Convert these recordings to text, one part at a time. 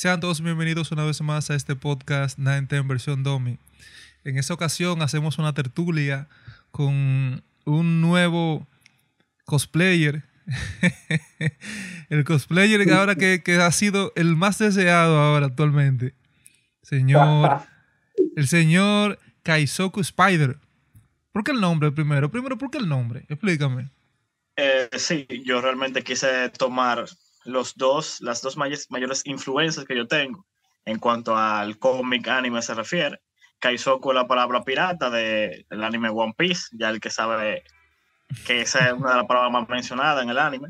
Sean todos bienvenidos una vez más a este podcast 910 versión Domi. En esta ocasión hacemos una tertulia con un nuevo cosplayer. el cosplayer que ahora que, que, ha sido el más deseado ahora actualmente. Señor, el señor Kaisoku Spider. ¿Por qué el nombre primero? Primero, ¿por qué el nombre? Explícame. Eh, sí, yo realmente quise tomar los dos, las dos mayores, influencias que yo tengo en cuanto al cómic anime se refiere. Kaizoku la palabra pirata del anime One Piece, ya el que sabe que esa es una de las palabras más mencionadas en el anime.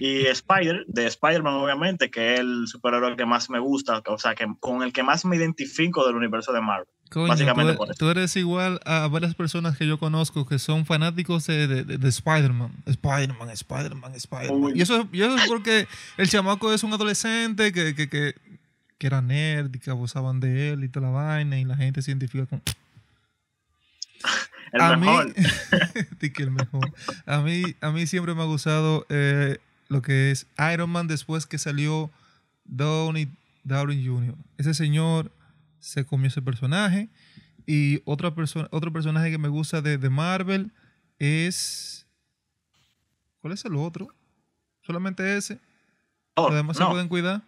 Y Spider, de Spider-Man obviamente, que es el superhéroe que más me gusta, o sea, que con el que más me identifico del universo de Marvel. Básicamente tú, por eso. tú, eres igual a varias personas que yo conozco que son fanáticos de, de, de Spider-Man. Spider-Man, Spider-Man, Spider-Man. Y eso, y eso es porque el chamaco es un adolescente que, que, que, que era nerd y que abusaban de él y toda la vaina y la gente se identifica con... el a mejor. Mí, el mejor. A mí, a mí siempre me ha gustado eh, lo que es Iron Man después que salió Downey, Downey Jr. Ese señor se comió ese personaje. Y otra persona, otro personaje que me gusta de, de Marvel es... ¿Cuál es el otro? ¿Solamente ese? Thor, Además no. se pueden cuidar.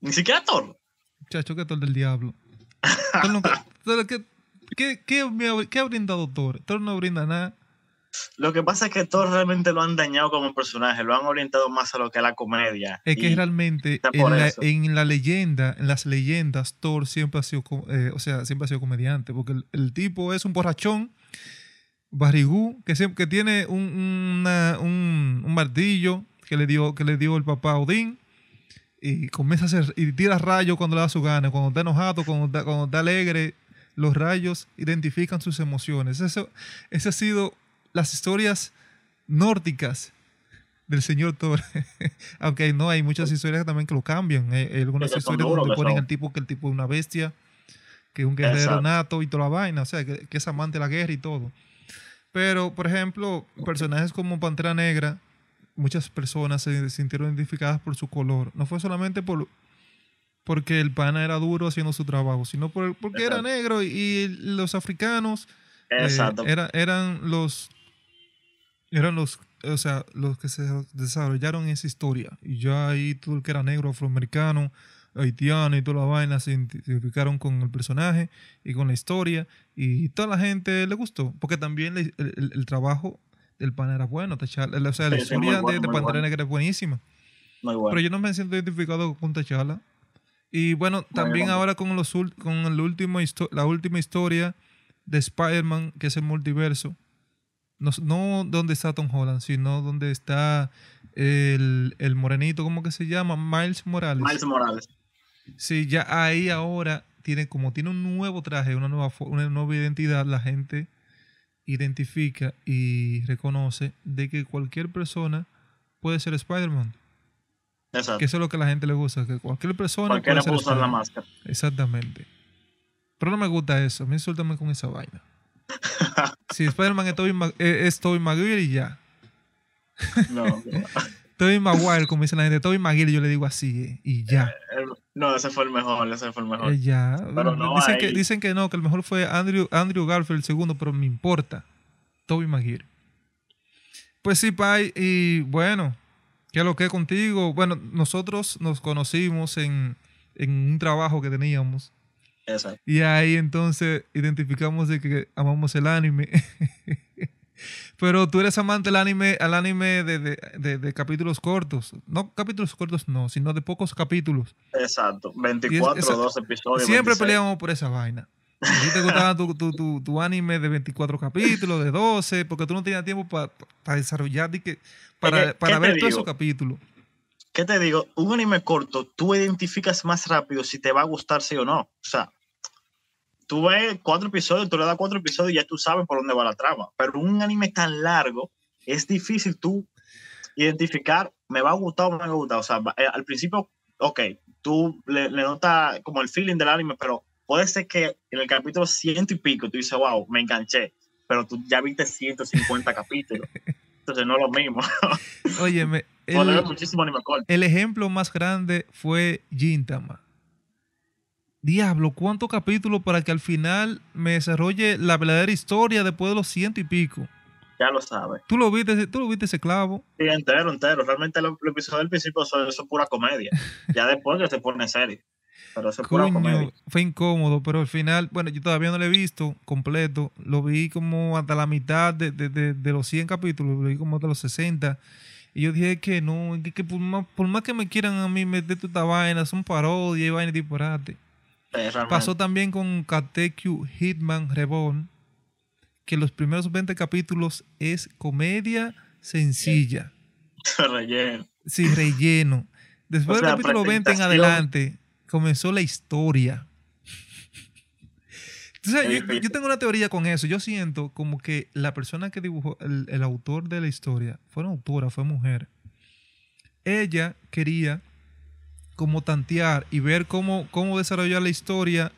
Ni siquiera Thor. Chacho, que Thor del diablo. Thor nunca- Thor, ¿qué, qué, qué me ha- qué ha brindado Thor? Thor no brinda nada. Lo que pasa es que Thor realmente lo han dañado como personaje, lo han orientado más a lo que es la comedia. Es que realmente en la, eso. en la leyenda, en las leyendas, Thor siempre ha sido, eh, o sea, siempre ha sido comediante, porque el, el tipo es un borrachón, barrigú, que, siempre, que tiene un, una- un, un martillo que le dio, que le dio el papá Odín, y comienza a hacer, y tira rayos cuando le da su gana, cuando está enojado, cuando está, cuando está alegre, los rayos identifican sus emociones. Eso, eso ha sido las historias nórdicas del señor Thor. Aunque no, hay muchas historias también que lo cambian. Hay, hay algunas historias donde ponen al tipo que el tipo es una bestia, que es un guerrero Exacto. nato y toda la vaina, o sea, que, que es amante de la guerra y todo. Pero, por ejemplo, personajes como Pantera Negra, muchas personas se sintieron identificadas por su color. No fue solamente por porque el pana era duro haciendo su trabajo, sino por, porque era Exacto. negro y, y los africanos eh, era- eran los eran los o sea los que se desarrollaron esa historia y ya ahí todo el que era negro afroamericano haitiano y toda la vaina se identificaron con el personaje y con la historia y toda la gente le gustó porque también el, el- el trabajo del pana era bueno o sea la Sí, historia bueno, de, de Pantera. Negra es buenísima bueno. pero yo no me siento identificado con T'Challa. Y bueno, también Bueno. ahora con, los, con el último la última historia de Spider-Man, que es el multiverso. No, no donde está Tom Holland, sino donde está el, el morenito, ¿cómo que se llama? Miles Morales. Miles Morales. Sí, ya ahí ahora tiene como tiene un nuevo traje, una nueva, una nueva identidad, la gente identifica y reconoce de que cualquier persona puede ser Spider-Man. Exacto. Que eso es lo que a la gente le gusta, que cualquier persona Cualquiera puede puede ser usar la máscara. Exactamente. Pero no me gusta eso. A mí suéltame con esa vaina. Si Spider-Man es Tobey, Ma- eh, es Tobey Maguire y ya. No, no. Tobey Maguire, como dice la gente. Tobey Maguire yo le digo así eh, y ya. El- no, ese fue el mejor, ese fue el mejor. Eh, ya. Pero no dicen, que, dicen que no, que el mejor fue Andrew, Andrew Garfield el segundo, pero me importa. Tobey Maguire. Pues sí, Pai. Y bueno, ¿qué es lo que es contigo? Bueno, nosotros nos conocimos en, en un trabajo que teníamos. Exacto. Y ahí entonces identificamos de que amamos el anime. Pero tú eres amante del anime, al anime de, de- de- de capítulos cortos. No capítulos cortos, no, sino de pocos capítulos. Exacto. 24 esa- o 12 episodios. Siempre 26. peleamos por esa vaina. A ti te gustaba tu, tu, tu- tu anime de 24 capítulos, de 12, porque tú no tenías tiempo para desarrollar, di que, para, para ¿qué ver todos esos capítulos. ¿Qué te digo? Un anime corto, tú identificas más rápido si te va a gustar sí o no. O sea, tú ves cuatro episodios, tú le das cuatro episodios y ya tú sabes por dónde va la trama. Pero un anime tan largo, es difícil tú identificar, me va a gustar o no me va a gustar. O sea, eh, al principio, ok, tú le, le notas como el feeling del anime, pero puede ser que en el capítulo ciento y pico tú dices, wow, me enganché. Pero tú ya viste 150 capítulos. Entonces no es lo mismo. Óyeme, Poner muchísimo anime corto. el ejemplo más grande fue Gintama. Diablo, ¿cuántos capítulos para que al final me desarrolle la verdadera historia después de los ciento y pico? Ya lo sabes. ¿Tú lo viste, tú lo viste ese clavo? Sí, entero, entero. Realmente los lo episodios del principio son, son pura comedia. ya después que se pone serio. Pero eso es pura comedia. fue incómodo, pero al final, bueno, yo todavía no lo he visto completo. Lo vi como hasta la mitad de, de- de- de los 100 capítulos, lo vi como hasta los 60. Y yo dije que no, que, que por, más, por más que me quieran a mí meter toda esta vaina, son parodias y vaina y disparate. Sí. Pasó también con Katekyu Hitman Reborn, que los primeros 20 capítulos es comedia sencilla, Relleno. sin relleno. Después O sea, del capítulo 20 en adelante comenzó la historia. Entonces, yo, yo tengo una teoría con eso. Yo siento como que la persona que dibujó, el, el autor de la historia, fue una autora, fue mujer. Ella quería como tantear y ver cómo, cómo desarrollar la historia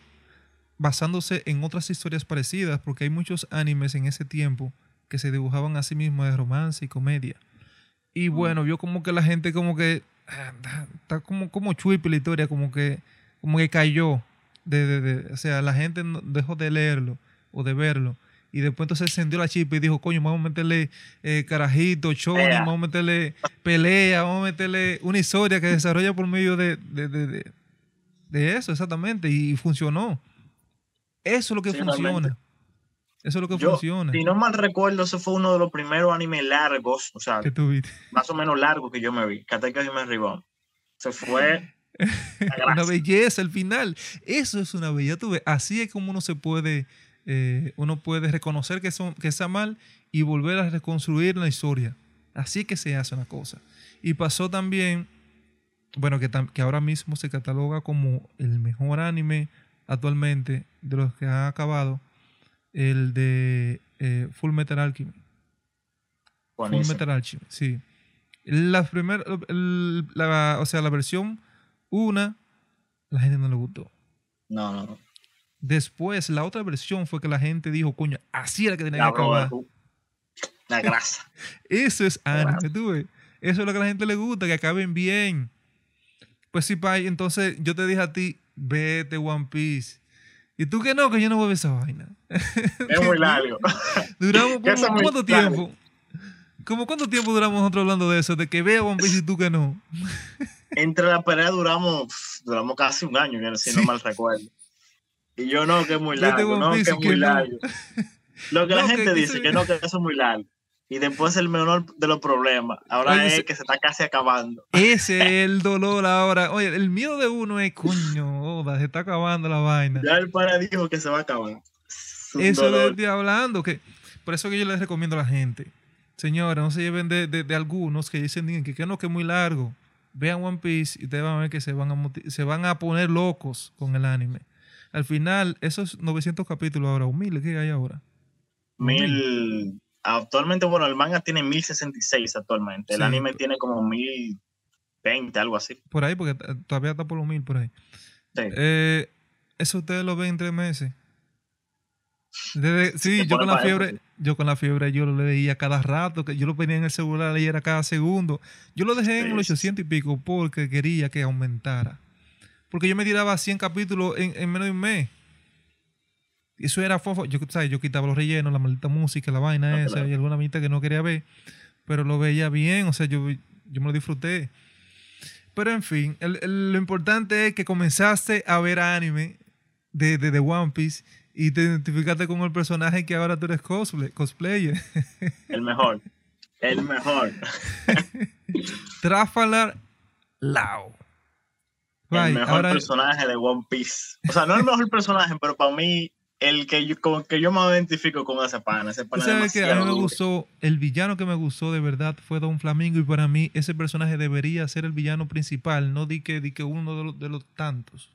basándose en otras historias parecidas, porque hay muchos animes en ese tiempo que se dibujaban a sí mismos de romance y comedia. Y bueno, vio como que la gente como que ah, está como, como chuipi la historia, como que, como que cayó. De, de- de- o sea, la gente dejó de leerlo o de verlo. Y después entonces encendió la chispa y dijo, coño, vamos a meterle eh, carajito, choni, vamos a meterle pelea, vamos a meterle una historia que desarrolla por medio de, de, de- de- eso, exactamente. Y funcionó. Eso es lo que Sí, funciona. realmente. Eso es lo que Yo, funciona. si no mal recuerdo, ese fue uno de los primeros animes largos, o sea, más o menos largos que yo me vi. Kateka Hime Reborn. Se fue. una belleza al final. Eso es una belleza. Tú ves, así es como uno se puede, eh, uno puede reconocer que, son, que está mal y volver a reconstruir la historia. Así que se hace una cosa. Y pasó también, bueno, que, ahora mismo se cataloga como el mejor anime actualmente de los que ha acabado, el de eh, Full Metal Alchemy. Full. Metal Alchemy, sí. La primera, el- la, o sea, la versión una, la gente no le gustó. No, no, no. Después, la otra versión fue que la gente dijo, coño, así era que tenía La, que acabar. la grasa. Eso es anime, tú ves. Eso es lo que a la gente le gusta, que acaben bien. Pues sí, Pai, entonces yo te dije a ti, vete One Piece. Y tú que no, que yo no voy a ver esa vaina. Es muy largo. Duramos como, ¿cuánto tiempo? ¿Cómo cuánto tiempo duramos nosotros hablando de eso? De que vea One Piece y tú que no. Entre la pelea duramos, duramos casi un año, si Sí. no mal recuerdo. Y yo no, que es muy largo, no, que es que muy no. largo. Lo que la No, que- gente que dice, se- que no, que eso es muy largo. Y después el menor de los problemas. Ahora Oye, es se- que se está casi acabando. Ese es el dolor ahora. Oye, el miedo de uno es, coño, joda, se está acabando la vaina. Ya el para dijo que se va a acabar. Es Eso de estoy hablando, que por eso que yo les recomiendo a la gente. Señora, no se lleven de, de- de algunos que dicen que, que no, que es muy largo. Vean One Piece y ustedes van a ver que se van a, se van a poner locos con el anime. Al final, esos 900 capítulos ahora, o 1000, ¿qué hay ahora? Mil. Actualmente, bueno, el manga tiene 1066 actualmente. El Sí. anime tiene como 1020, algo así. Por ahí, porque todavía está por los 1000 por ahí. Sí. Eh, eso ustedes lo ven en tres meses. Desde- sí, yo con la eso, fiebre, yo con la fiebre yo lo leía cada rato, que yo lo ponía en el celular, leía cada segundo. Yo lo dejé en Sí, sí, 800 y pico porque quería que aumentara. Porque yo me tiraba 100 capítulos en, en menos de un mes. Eso era fofo. Yo, ¿sabes? yo quitaba los rellenos, la maldita música, la vaina No, esa, claro. y alguna mitad que no quería ver. Pero lo veía bien, o sea, yo, yo me lo disfruté. Pero en fin, el- el- lo importante es que comenzaste a ver anime de, de, de One Piece y te identificaste con el personaje que ahora tú eres cosplay, cosplayer. El mejor. El mejor. Trafalar Lao. El mejor ahora- personaje de One Piece. O sea, no el mejor personaje, pero para mí, el que yo, con que yo me identifico con ese pana. Ese pana es sabes que a mí me gustó, el villano que me gustó de verdad fue Don Flamingo y para mí ese personaje debería ser el villano principal, no di que, di que uno de los, de los tantos.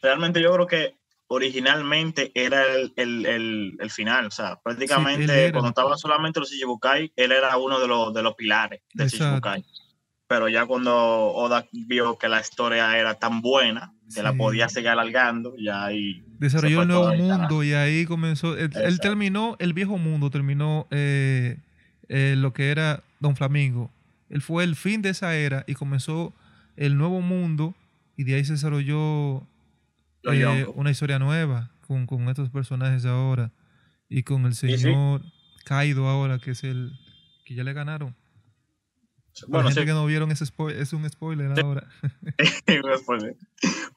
Realmente yo creo que originalmente era el, el, el, el final. O sea, prácticamente cuando estaban solamente los Shichibukai, él era uno de los, de los pilares Exacto. Shichibukai. Pero ya cuando Oda vio que la historia era tan buena, que la podía seguir alargando, ya ahí Desarrolló el nuevo mundo y ahí comenzó, él, terminó el viejo mundo, terminó eh, eh, lo que era Don Flamingo. él fue el fin de esa era y comenzó el nuevo mundo y de ahí se desarrolló eh, una historia nueva con, con estos personajes ahora y con el Sí, sí. señor Kaido ahora que es el que ya le ganaron. Para Bueno, la gente sí, que no vieron ese spoil- es un spoiler Sí. ahora. spoiler.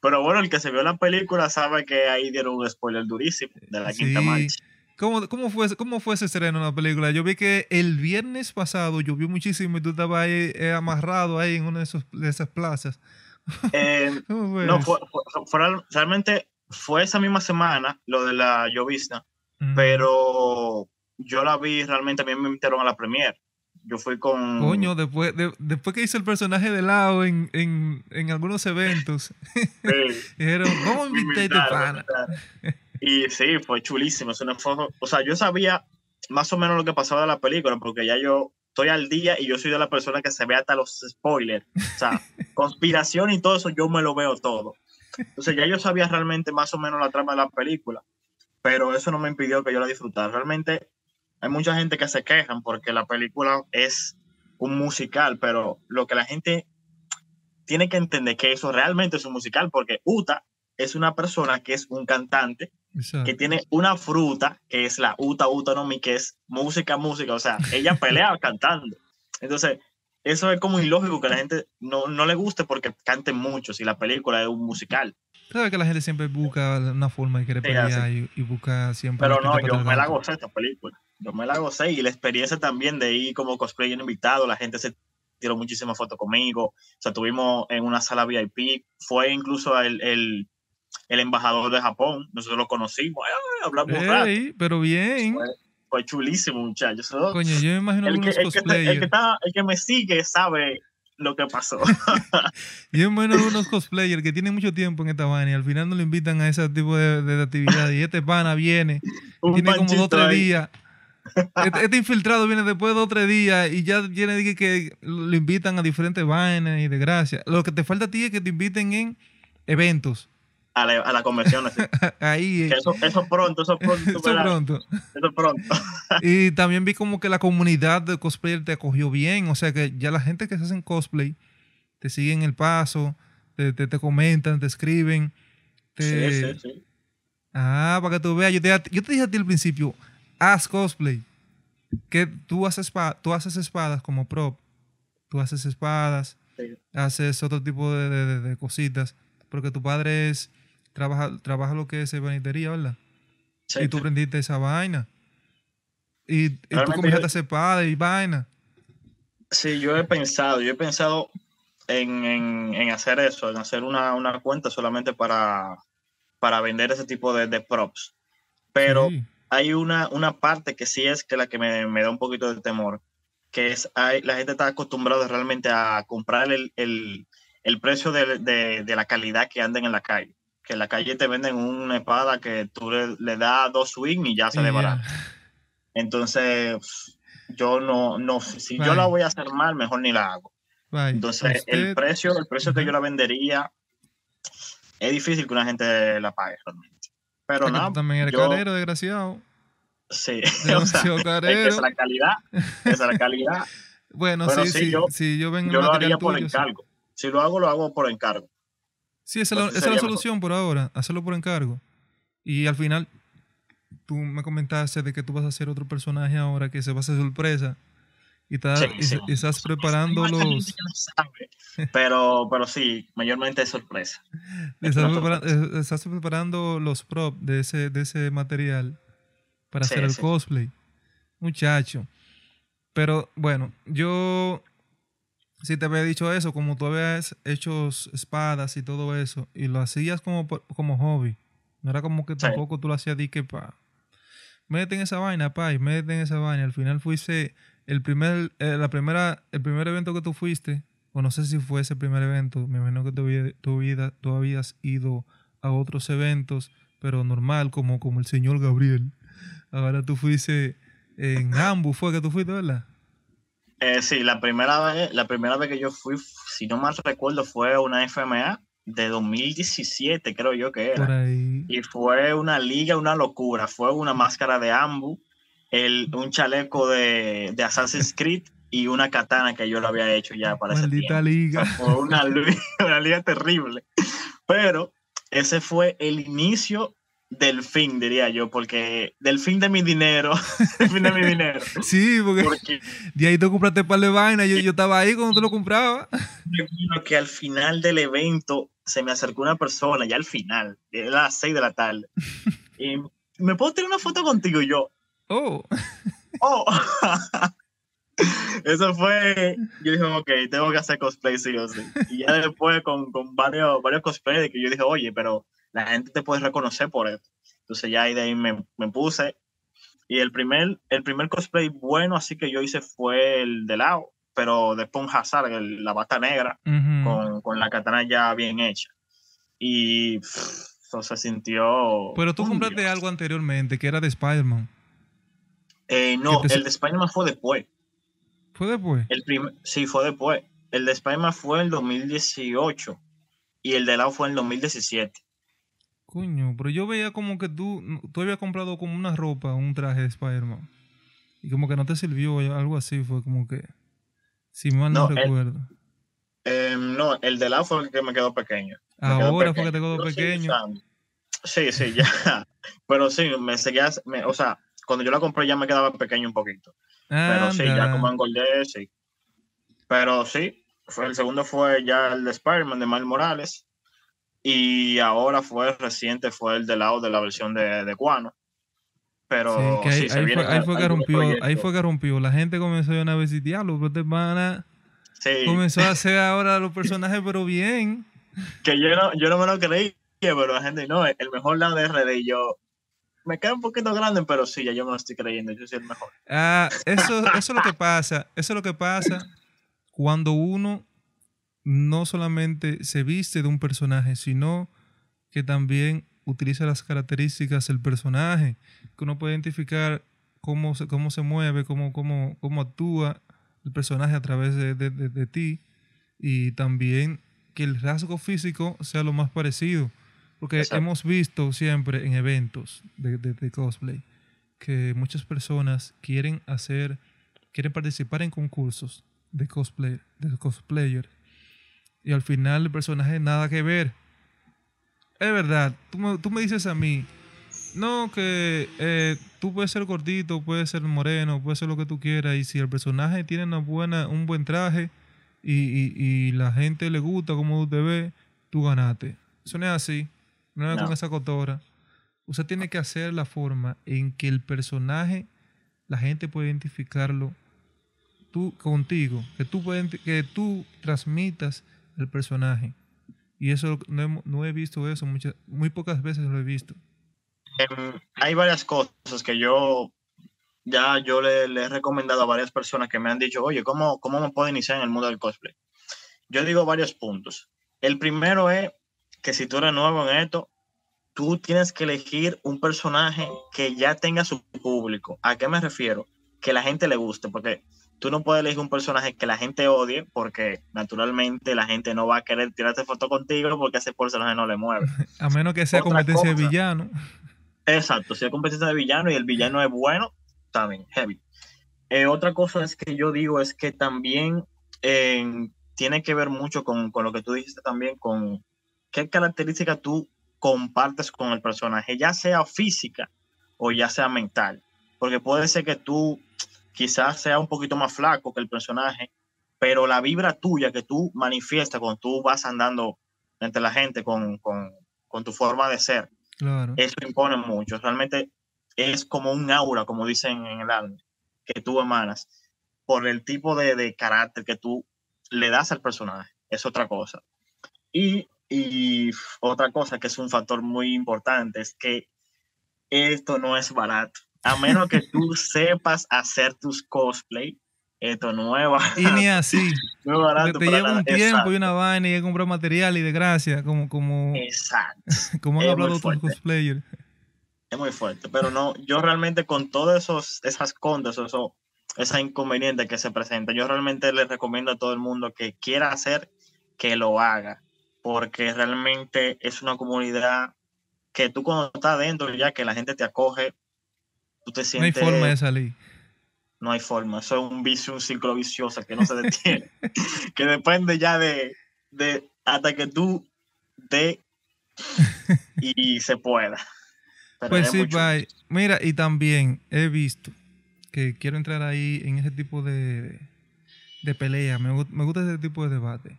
Pero bueno, el que se vio la película sabe que ahí dieron un spoiler durísimo de la quinta Sí. marcha. ¿Cómo, cómo, fue, ¿Cómo fue ese estreno en la película? Yo vi que el viernes pasado llovió muchísimo y tú estabas ahí eh, amarrado ahí en una de, esos- de esas plazas. Eh, ¿Cómo fue no, fue, fue- fue real- realmente fue esa misma semana lo de la llovizna, Mm. pero yo la vi realmente, a mí me invitaron a la premiere. Yo fui con... Coño, después, de- después que hice el personaje de lado en, en, en algunos eventos, Sí. vamos a invitaron, pana. Y sí, fue chulísimo. es una foto- o sea, yo sabía más o menos lo que pasaba de la película, porque ya yo estoy al día y yo soy de la persona que se ve hasta los spoilers. O sea, conspiración y todo eso, yo me lo veo todo. Entonces ya yo sabía realmente más o menos la trama de la película, pero eso no me impidió que yo la disfrutara. Realmente hay mucha gente que se quejan porque la película es un musical, pero lo que la gente tiene que entender que eso realmente es un musical, porque Uta es una persona que es un cantante Exacto. que tiene una fruta que es la Uta Uta no Mi, que es música, música, o sea, ella pelea cantando. Entonces, eso es como ilógico que a la gente no, no le guste porque canten mucho si la película es un musical. Sabes que la gente siempre busca una forma de querer Sí, pelear y, y busca siempre... Pero no, yo me la gocé esta película. Yo me la gocé y la experiencia también de ir como cosplayer invitado, la gente se tiró muchísimas fotos conmigo, o sea, tuvimos en una sala VIP, fue incluso el, el, el embajador de Japón, nosotros lo conocimos, ay, hablamos rato, Ey, pero bien. Fue- fue chulísimo, muchachos. Coño, yo me imagino el, que, el, que, está- el, que está- el que me sigue sabe lo que pasó. Yo me imagino algunos cosplayers que tienen mucho tiempo en esta vaina y al final no lo invitan a ese tipo de, de actividades. Y este pana viene, tiene como dos o tres días. Este, este infiltrado viene después de dos o tres días y ya tiene que, que lo invitan a diferentes vainas y de gracia. Lo que te falta a ti es que te inviten en eventos. a, la, a la convención. así. Ahí, Que eso, eso pronto, eso pronto. eso pronto. Eso pronto. Y también vi como que la comunidad de cosplayer te acogió bien. O sea que ya la gente que se hacen cosplay te siguen el paso, te, te, te comentan, te escriben. Te... Sí, sí, sí. Ah, para que tú veas. Yo te, yo te dije a ti al principio, haz cosplay. Que tú haces, tú haces espadas como prop. Tú haces espadas, Sí. haces otro tipo de, de- de- cositas. Porque tu padre es trabaja, trabaja lo que es banitería, ¿verdad? Sí, y tú aprendiste esa vaina. Y, y tú comenzaste a hacer espada y vaina. Sí, yo he pensado, yo he pensado en, en- en hacer eso, en hacer una, una cuenta solamente para, para vender ese tipo de, de props. Pero Sí. Hay una, una parte que sí es que la que me, me da un poquito de temor, que es hay, la gente está acostumbrada realmente a comprar el, el, el precio de, de- de la calidad que anden en la calle. Que en la calle te venden una espada que tú le, le das dos swing y ya se Y le ya. barata. Entonces, yo no, no, si yo la voy a hacer mal, mejor ni la hago. Bye. Entonces, el Usted- precio, el precio que yo la vendería, es difícil que una gente la pague realmente. Pero tú nada, también eres yo- carero, desgraciado. sí. O sea, es que carero. es la calidad, es la calidad. Bueno, Pero sí, sí, sí, yo- sí, yo vengo Yo lo haría por tuyo, sí. encargo. Si lo hago, lo hago por encargo. Sí, esa es la, esa es la sería mejor. solución por ahora, hacerlo por encargo. Y al final, tú me comentaste de que tú vas a hacer otro personaje ahora que se va a hacer sorpresa. Y, estás- Sí, y- sí. y estás preparando los... Pero, pero sí, mayormente es sorpresa. Estás, prepara- sorpresa. eh, estás preparando los props de ese, de ese material para Sí, hacer el sí. cosplay. Muchacho. Pero bueno, yo sí te había dicho eso, como tú habías hecho espadas y todo eso, y lo hacías como, como hobby. No era como que Sí. tampoco tú lo hacías di que pa. Métete en esa vaina, pa, y métete en esa vaina. Al final fuiste el primer, eh, la primera, el primer evento que tú fuiste, o no sé si fue ese primer evento, me imagino que tú, tú, había- tú habías ido a otros eventos, pero normal, como, como el señor Gabriel. Ahora tú fuiste en Ambu, fue que tú fuiste, ¿verdad? Eh, sí, la primera vez, la primera vez que yo fui, si no mal recuerdo, fue una FMA de 2017, creo yo que era. Y fue una liga, una locura. Fue una máscara de Ambu, el, un chaleco de, de Assassin's Creed y una katana que yo lo había hecho ya para Maldita ese tiempo. liga. Fue una, una liga terrible. Pero ese fue el inicio del fin, diría yo, porque del fin de mi dinero, del fin de mi dinero. Sí, porque Porque de ahí tú compraste par de vainas. Yo, yo estaba ahí cuando tú lo comprabas. recuerdo que al final del evento se me acercó una persona, ya al final, era las 6 de la tarde, y me puedo tener una foto contigo y yo, Oh, oh. Eso fue, yo dije, ok, tengo que hacer cosplay sí o sí. Y ya después con, con varios, varios cosplays que yo dije, oye, pero la gente te puede reconocer por esto. Entonces ya ahí de ahí me, me puse. Y el primer, el primer cosplay bueno así que yo hice fue el de Lao, pero después un Hazard, el- la bata negra, con, con la katana ya bien hecha. Y pff, eso se sintió... Pero tú compraste algo anteriormente que era de Spider-Man. Eh, no, te- el de Spider-Man fue después. ¿Fue después? El prim- sí, fue después. El de Spider-Man fue en el 2018 y el de Lao fue en el 2017. Coño, pero yo veía como que tú, tú habías comprado como una ropa, un traje de Spider-Man. Y como que no te sirvió, algo así, fue como que... Si mal no, No, el- recuerdo. Eh, no, el de Lao fue el que me quedó pequeño. Ahora fue que te quedó pequeño. Sí, sí, ya. Pero sí, me seguía, me- o sea, cuando yo la compré ya me quedaba pequeño un poquito. Pero sí, ya Anda. como engordé, sí. Pero sí, fue, el segundo fue ya el de Spider-Man de Miles Morales. Y ahora fue reciente, fue el de lado de la versión de, de Guano. Pero Sí, que ahí, sí, se ahí fue, ahí fue que rompió, ahí fue que rompió. La gente comenzó a una vez y diablo, pero este pana Sí, comenzó a hacer ahora los personajes, pero bien. que yo no, yo no me lo creí, pero la gente, no, el mejor lado de RD. Y yo, me queda un poquito grande, pero sí, ya yo me lo estoy creyendo, yo soy el mejor. Ah, eso, eso es lo que pasa. Eso es lo que pasa cuando uno no solamente se viste de un personaje, sino que también utiliza las características del personaje, que uno puede identificar cómo se, cómo se mueve, cómo, cómo, cómo actúa el personaje a través de, de- de- de ti y también que el rasgo físico sea lo más parecido. Porque Exacto. hemos visto siempre en eventos de, de- de cosplay que muchas personas quieren hacer, quieren participar en concursos de cosplay, de cosplayer y al final el personaje nada que ver. Es verdad, tú me, tú me dices a mí, no, que eh, tú puedes ser gordito, puedes ser moreno, puedes ser lo que tú quieras y si el personaje tiene una buena, un buen traje y, y- y la gente le gusta como tú te ves, tú ganaste. Eso no es así, no No. con esa cotora. Usted tiene que hacer la forma en que el personaje, la gente puede identificarlo tú contigo, que tú, puedes, que tú transmitas el personaje. Y eso no, hemo- no he visto eso, muchas, muy pocas veces lo he visto. Em, hay varias cosas que yo ya yo le, le he recomendado a varias personas que me han dicho, oye, ¿cómo, ¿cómo me puedo iniciar en el mundo del cosplay? Yo digo varios puntos. El primero es que si tú eres nuevo en esto, tú tienes que elegir un personaje que ya tenga su público. ¿A qué me refiero? Que la gente le guste, porque tú no puedes elegir un personaje que la gente odie, porque naturalmente la gente no va a querer tirarte foto contigo porque ese personaje no le mueve. A menos que sea Otra competencia de villano. Exacto, si hay competencia de villano y el villano es bueno, también, heavy. Eh, otra cosa es que yo digo es que también eh, tiene que ver mucho con, con lo que tú dijiste también, con qué características tú compartes con el personaje, ya sea física o ya sea mental. Porque puede ser que tú quizás sea un poquito más flaco que el personaje, pero la vibra tuya que tú manifiestas cuando tú vas andando entre la gente con, con, con tu forma de ser, Claro. eso impone mucho. Realmente es como un aura, como dicen en el anime, que tú emanas por el tipo de, de carácter que tú le das al personaje. Es otra cosa. Y, y otra cosa que es un factor muy importante es que esto no es barato. A menos que tú sepas hacer tus cosplay, esto no es barato. Y ni así. No es barato Porque te lleva un tiempo Exacto. y una vaina y comprar material y de gracia, como, como, Exacto. como han es hablado otros cosplayers. es muy fuerte, pero no, yo realmente con todas esos, esas contas, eso, esa inconveniente que se presenta, yo realmente le recomiendo a todo el mundo que quiera hacer, que lo haga, porque realmente es una comunidad que tú cuando estás dentro ya que la gente te acoge, tú te No hay sientes... forma de salir. no hay forma. Eso es un vicio, un ciclo vicioso que no se detiene. que depende ya de, de hasta que tú de y se pueda. pues sí, bye. Mira, y también he visto que quiero entrar ahí en ese tipo de, de pelea. Me, gusta ese tipo de debate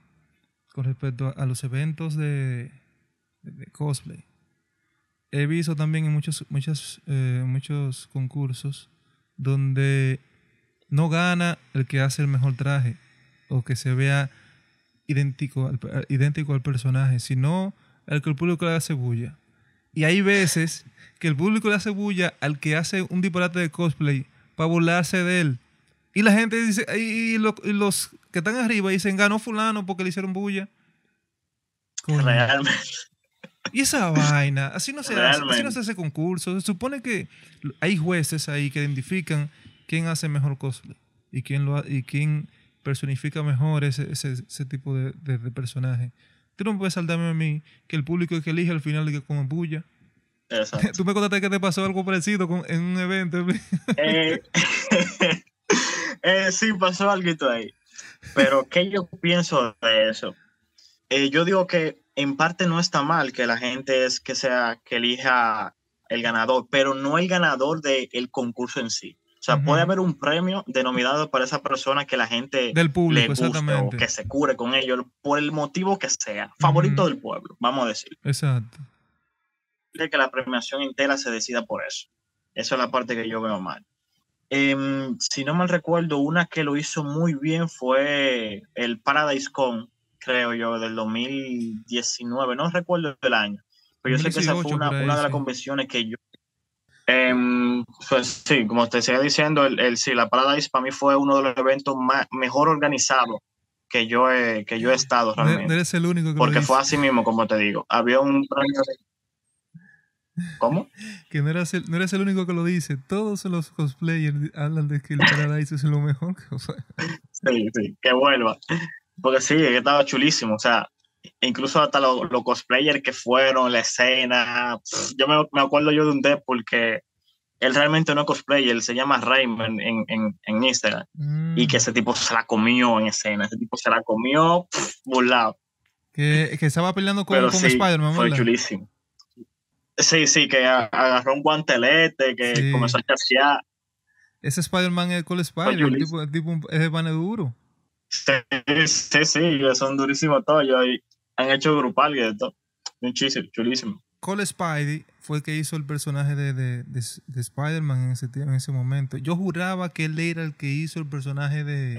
con respecto a, los eventos de, cosplay. He visto también en muchos, muchos, eh, muchos concursos donde no gana el que hace el mejor traje o que se vea idéntico al, idéntico al personaje, sino el que el público le hace bulla. Y hay veces que el público le hace bulla al que hace un disparate de cosplay para burlarse de él. Y la gente dice, y, los que están arriba dicen, ganó fulano porque le hicieron bulla. Realmente. Y esa vaina, así no, se hace, así no se hace concurso. Se supone que hay jueces ahí que identifican quién hace mejor cosplay y quién, lo, y quién personifica mejor ese, ese, tipo de, de, personaje. Tú no puedes saltarme a mí que el público es que elige al final de que come bulla. Exacto. Tú me contaste que te pasó algo parecido con, en un evento. Eh, eh, sí, pasó algo ahí. Pero, ¿qué yo pienso de eso? Eh, yo digo que en parte no está mal que la gente es que sea que elija el ganador, pero no el ganador del concurso en sí. O sea, puede haber un premio denominado para esa persona que la gente del público, le guste o que se cure con ellos por el motivo que sea. Favorito del pueblo, vamos a decir. Exacto. De que la premiación entera se decida por eso. Esa es la parte que yo veo mal. Em, si no mal recuerdo, una que lo hizo muy bien fue el Paradise Con, creo yo, del 2019. No recuerdo el año. Pero yo sé que esa fue una, de las convenciones que yo Em, pues sí, como te seguía diciendo, el, el, sí, la Paradise para mí fue uno de los eventos más, mejor organizados que yo he, que yo he estado realmente. eres el único que Porque fue así mismo, como te digo. Había un ¿Cómo? Que no eres, el, no eres el único que lo dice. Todos los cosplayers hablan de que el Paradise es lo mejor. Sí, sí, que vuelva. Porque sí, estaba chulísimo. O sea, incluso hasta los, cosplayers que fueron, la escena. yo me, me, acuerdo yo de un Deadpool que él realmente no es cosplayer, él se llama Raymond en, en, en Instagram. Mm. Y que ese tipo se la comió en escena, ese tipo se la comió burlado. Que, que estaba peleando con, con Spider-Man. Fue chulísimo. Sí, sí, que agarró un guantelete, que comenzó a chasear. Ese Spider-Man es Cole Spider, tipo, el tipo es de duro. Sí, sí, sí, son durísimos todos. Han hecho grupal y de todo. Un chulísimo. Cole Spidey fue el que hizo el personaje de, de, de, Spider-Man en ese, en ese momento. Yo juraba que él era el que hizo el personaje de,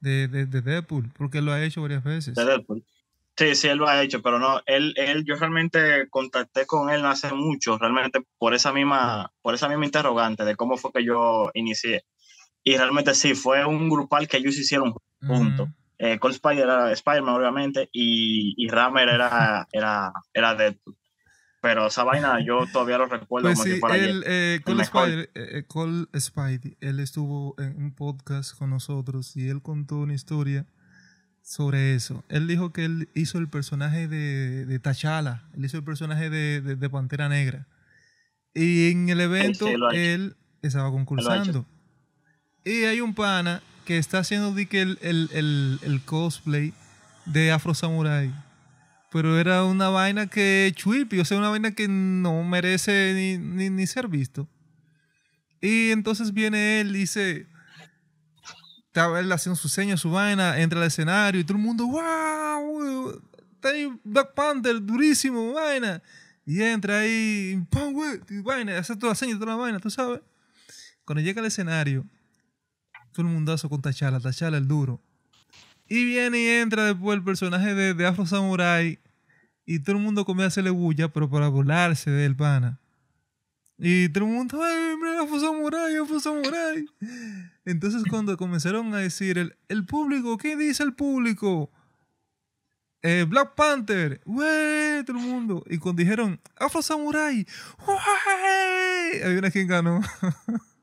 de, de, Deadpool, porque él lo ha hecho varias veces. De Deadpool. Sí, sí, él lo ha hecho, pero no, él, él, yo realmente contacté con él hace mucho, realmente por esa misma, por esa misma interrogante de cómo fue que yo inicié. Y realmente sí, fue un grupal que ellos hicieron juntos. Eh, Cold Spider era Spider-Man, obviamente, y, y Rammer era, era, era Deadpool. Pero esa vaina yo todavía lo recuerdo pues sí, él, eh, Cole, Spider, eh, Cole Spidey, él estuvo en un podcast con nosotros y él contó una historia sobre eso. Él dijo que él hizo el personaje de, de T'Challa, él hizo el personaje de, de, Pantera Negra. Y en el evento él estaba concursando. Y hay un pana que está haciendo el, el, el, cosplay de Afro Samurai. Pero era una vaina que chuipi, o sea, una vaina que no merece ni, ni, ser visto. Y entonces viene él, dice, estaba él haciendo su señas, su vaina, entra al escenario y todo el mundo, wow, está ahí Black Panther, durísimo, vaina. Y entra ahí, pam, y vaina, hace toda la seña, toda la vaina, tú sabes. Cuando llega al escenario, todo el mundazo con Tachala, Tachala el duro. Y viene y entra después el personaje de, de Afro Samurai. Y todo el mundo comienza a hacerle bulla, pero para burlarse del pana. Y todo el mundo, ¡ay, mira, Afro Samurai, Afro Samurai! Entonces, cuando comenzaron a decir, el, el público, ¿qué dice el público? Eh, Black Panther, ¡wey! Todo el mundo. Y cuando dijeron, Afro Samurai, ¡wey! Hay quien ganó.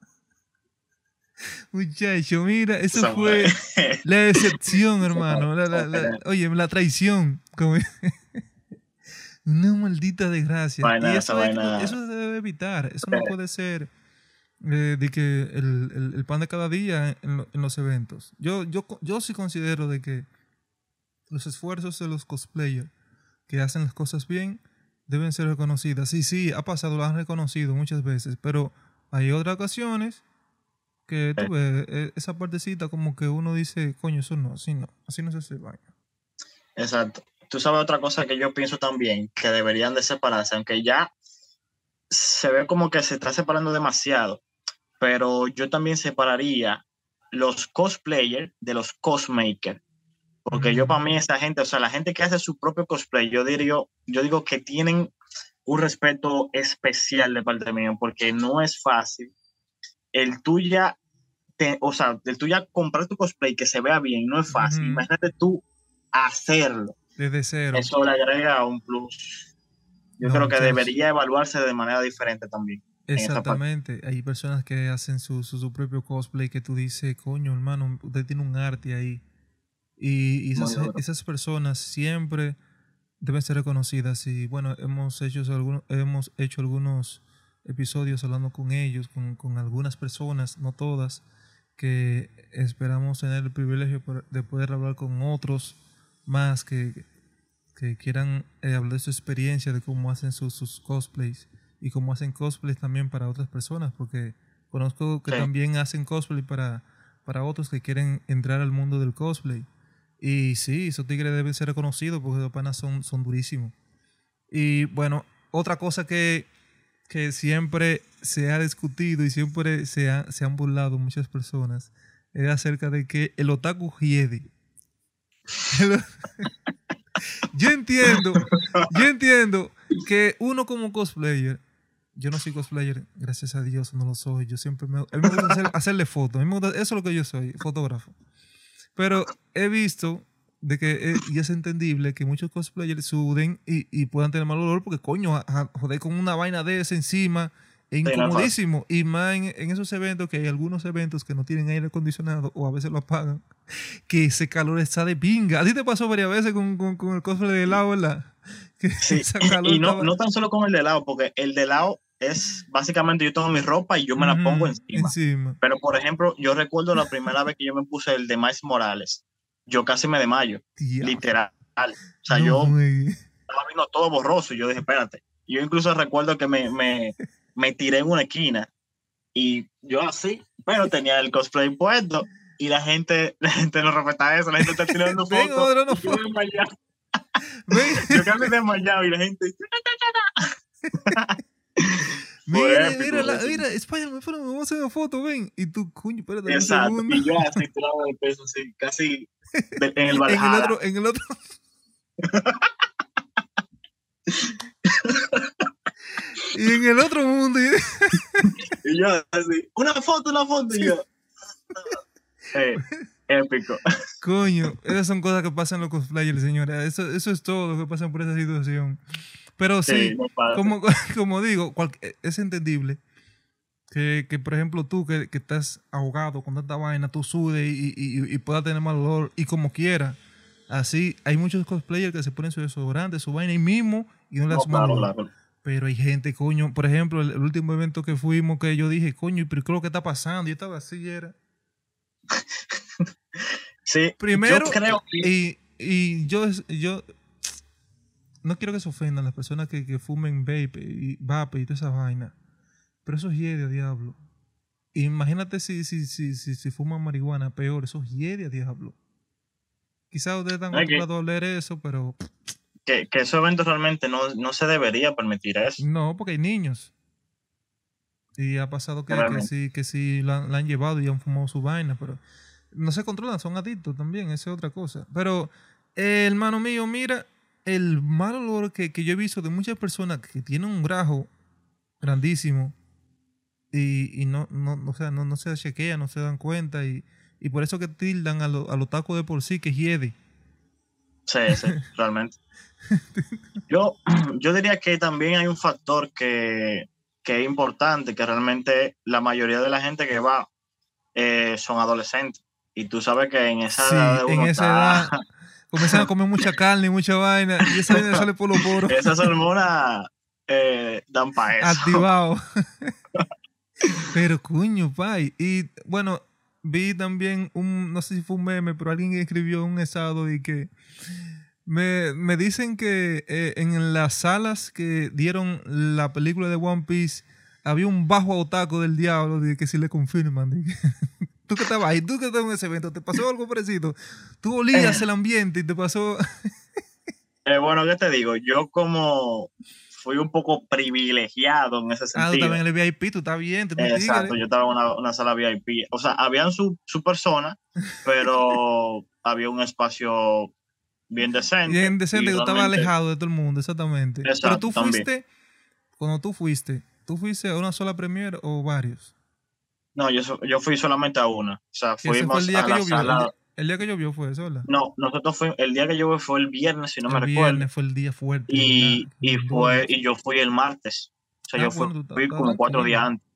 Muchacho, mira, eso fue la decepción, hermano. oye, la traición. Una maldita desgracia. eso, se debe evitar. Eso no puede ser eh, de que el, el- el pan de cada día en, lo- en los eventos. Yo, yo, yo sí considero de que los esfuerzos de los cosplayers que hacen las cosas bien deben ser reconocidas. Sí, sí, ha pasado, lo han reconocido muchas veces, pero hay otras ocasiones que tú ves eh, esa partecita como que uno dice, coño, eso no, así no, así no se hace vaina. Exacto. Tú sabes otra cosa que yo pienso también, que deberían de separarse, aunque ya se ve como que se está separando demasiado, pero yo también separaría los cosplayers de los cosmakers, porque yo para mí esa gente, o sea, la gente que hace su propio cosplay, yo diría, yo digo que tienen un respeto especial de parte mía, porque no es fácil el tuya, te- o sea, el tuya comprar tu cosplay que se vea bien, no es fácil. Imagínate tú hacerlo. Desde cero. Eso le agrega un plus. Yo No, creo que debería evaluarse de manera diferente también. Exactamente. Hay personas que hacen su, su, su propio cosplay que tú dices, coño, hermano, usted tiene un arte ahí. Y, y esas, esas personas siempre deben ser reconocidas. Y bueno, hemos hecho, algunos, hemos hecho algunos episodios hablando con ellos, con, con algunas personas, no todas, que esperamos tener el privilegio de poder hablar con otros más que, que quieran eh, hablar de su experiencia, de cómo hacen sus, sus cosplays y cómo hacen cosplays también para otras personas, porque conozco que Sí. también hacen cosplay para, para otros que quieren entrar al mundo del cosplay. Y sí, esos tigres deben ser reconocidos porque los panas son, son durísimos. Y bueno, otra cosa que, que siempre se ha discutido y siempre se, ha- se han burlado muchas personas es acerca de que el otaku hiede. Yo entiendo, yo entiendo que uno como cosplayer, yo no soy cosplayer, gracias a Dios no lo soy, yo siempre me, a mí me gusta hacer- hacerle fotos, eso es lo que yo soy, fotógrafo. Pero he visto de que, eh, y es entendible que muchos cosplayers suden y, y puedan tener mal olor porque, coño, a- a- joder con una vaina de esa encima es incomodísimo. Y más en, en esos eventos, que hay algunos eventos que no tienen aire acondicionado o a veces lo apagan, que ese calor está de pinga. A ti te pasó varias veces con, con, con el cosplay de helado, ¿verdad? Sí, y no, no tan solo con el de lado, porque el de lado es básicamente yo tengo mi ropa y yo me la pongo encima. encima. Pero, por ejemplo, yo recuerdo la primera vez que yo me puse el de Miles Morales. Yo casi me desmayo, Tía, literal. O sea, no yo estaba viendo todo borroso y yo dije, espérate. Yo incluso recuerdo que me, me, me tiré en una esquina y yo así, pero tenía el cosplay puesto y la gente, la gente no respeta eso, la gente está tirando fotos. yo casi desmayado y la gente, mira, épico, mira, la- mira, Spider-Man, vamos a hacer una foto, ven. Y tú, coño, espérate un exacto, segundo. y yo así tirado de peso, así, casi de- en el en el Valhalla. otro, en el otro. y en el otro mundo. y- yo así, una foto, una foto, y yo. Eh, épico. Coño, esas son cosas que pasan en los cosplayers, señora. Eso, eso es todo lo que pasa por esa situación. Pero sí, Sí, no pasa. como, como digo, cual- es entendible que, que, por ejemplo, tú que, que estás ahogado con tanta vaina, tú sudes y, y, y puedas tener mal olor y como quiera. Así, hay muchos cosplayers que se ponen su desodorante, su vaina ahí mismo y no No, mal claro, claro. Pero hay gente, coño, por ejemplo, el, el último evento que fuimos, que yo dije, coño, pero ¿qué es lo que está pasando? Yo estaba así, era. Sí, Primero, yo creo que y, y yo, yo no quiero que se ofendan las personas que, que fumen vape y vape y toda esa vaina. Pero eso es hiede a diablo. Imagínate si, si, si, si, si fuman marihuana, peor, eso es hiede a diablo. Quizás ustedes están acostumbrados a oler eso, pero que, que esos eventos realmente no, no se debería permitir eso. no, porque hay niños. Y ha pasado que, que sí, que sí la, la han llevado y han fumado su vaina, pero no se controlan, son adictos también, esa es otra cosa. Pero, eh, hermano mío, mira, el mal olor que, que yo he visto de muchas personas que tienen un grajo grandísimo y, y no, no, o sea, no, no se chequean, no se dan cuenta y, y por eso que tildan a, lo- a los tacos de por sí que hiede. Sí, sí, realmente. Yo, yo diría que también hay un factor que, que es importante, que realmente la mayoría de la gente que va eh, son adolescentes. Y tú sabes que en esa Sí, edad de en esa está- edad comienzan a comer mucha carne y mucha vaina y esa vaina sale por los poros esas hormonas eh, dan para eso. activado. Pero coño, pay. Y bueno, vi también un, no sé si fue un meme, pero alguien escribió un estado de que me, me dicen que eh, en las salas que dieron la película de One Piece había un bajo otaco del diablo de que si le confirman. de que- tú que estabas ahí, tú que estabas en ese evento, te pasó algo parecido. Tú olías el ambiente y te pasó. Eh, bueno, ¿qué te digo? Yo como fui un poco privilegiado en ese Ah, tú sentido. también en el VIP, tú estás bien, tú un Exacto, yo estaba en una, una sala VIP. O sea, habían su, su persona, pero había un espacio bien decente. Bien decente, y tú estabas realmente- alejado de todo el mundo, exactamente. Pero tú también. fuiste, cuando tú fuiste, ¿tú fuiste a una sola premiere o varios? No, yo, yo fui solamente a una. O sea, fue fuimos el día a que la llovió. El, sala. el día que llovió fue eso, ¿verdad? No, nosotros fuimos, el día que yo fui fue el viernes, si no me el recuerdo. viernes fue el día fuerte. Y, y El fue, y yo fui el martes. O sea, Ah, yo fui, bueno, como cuatro días antes.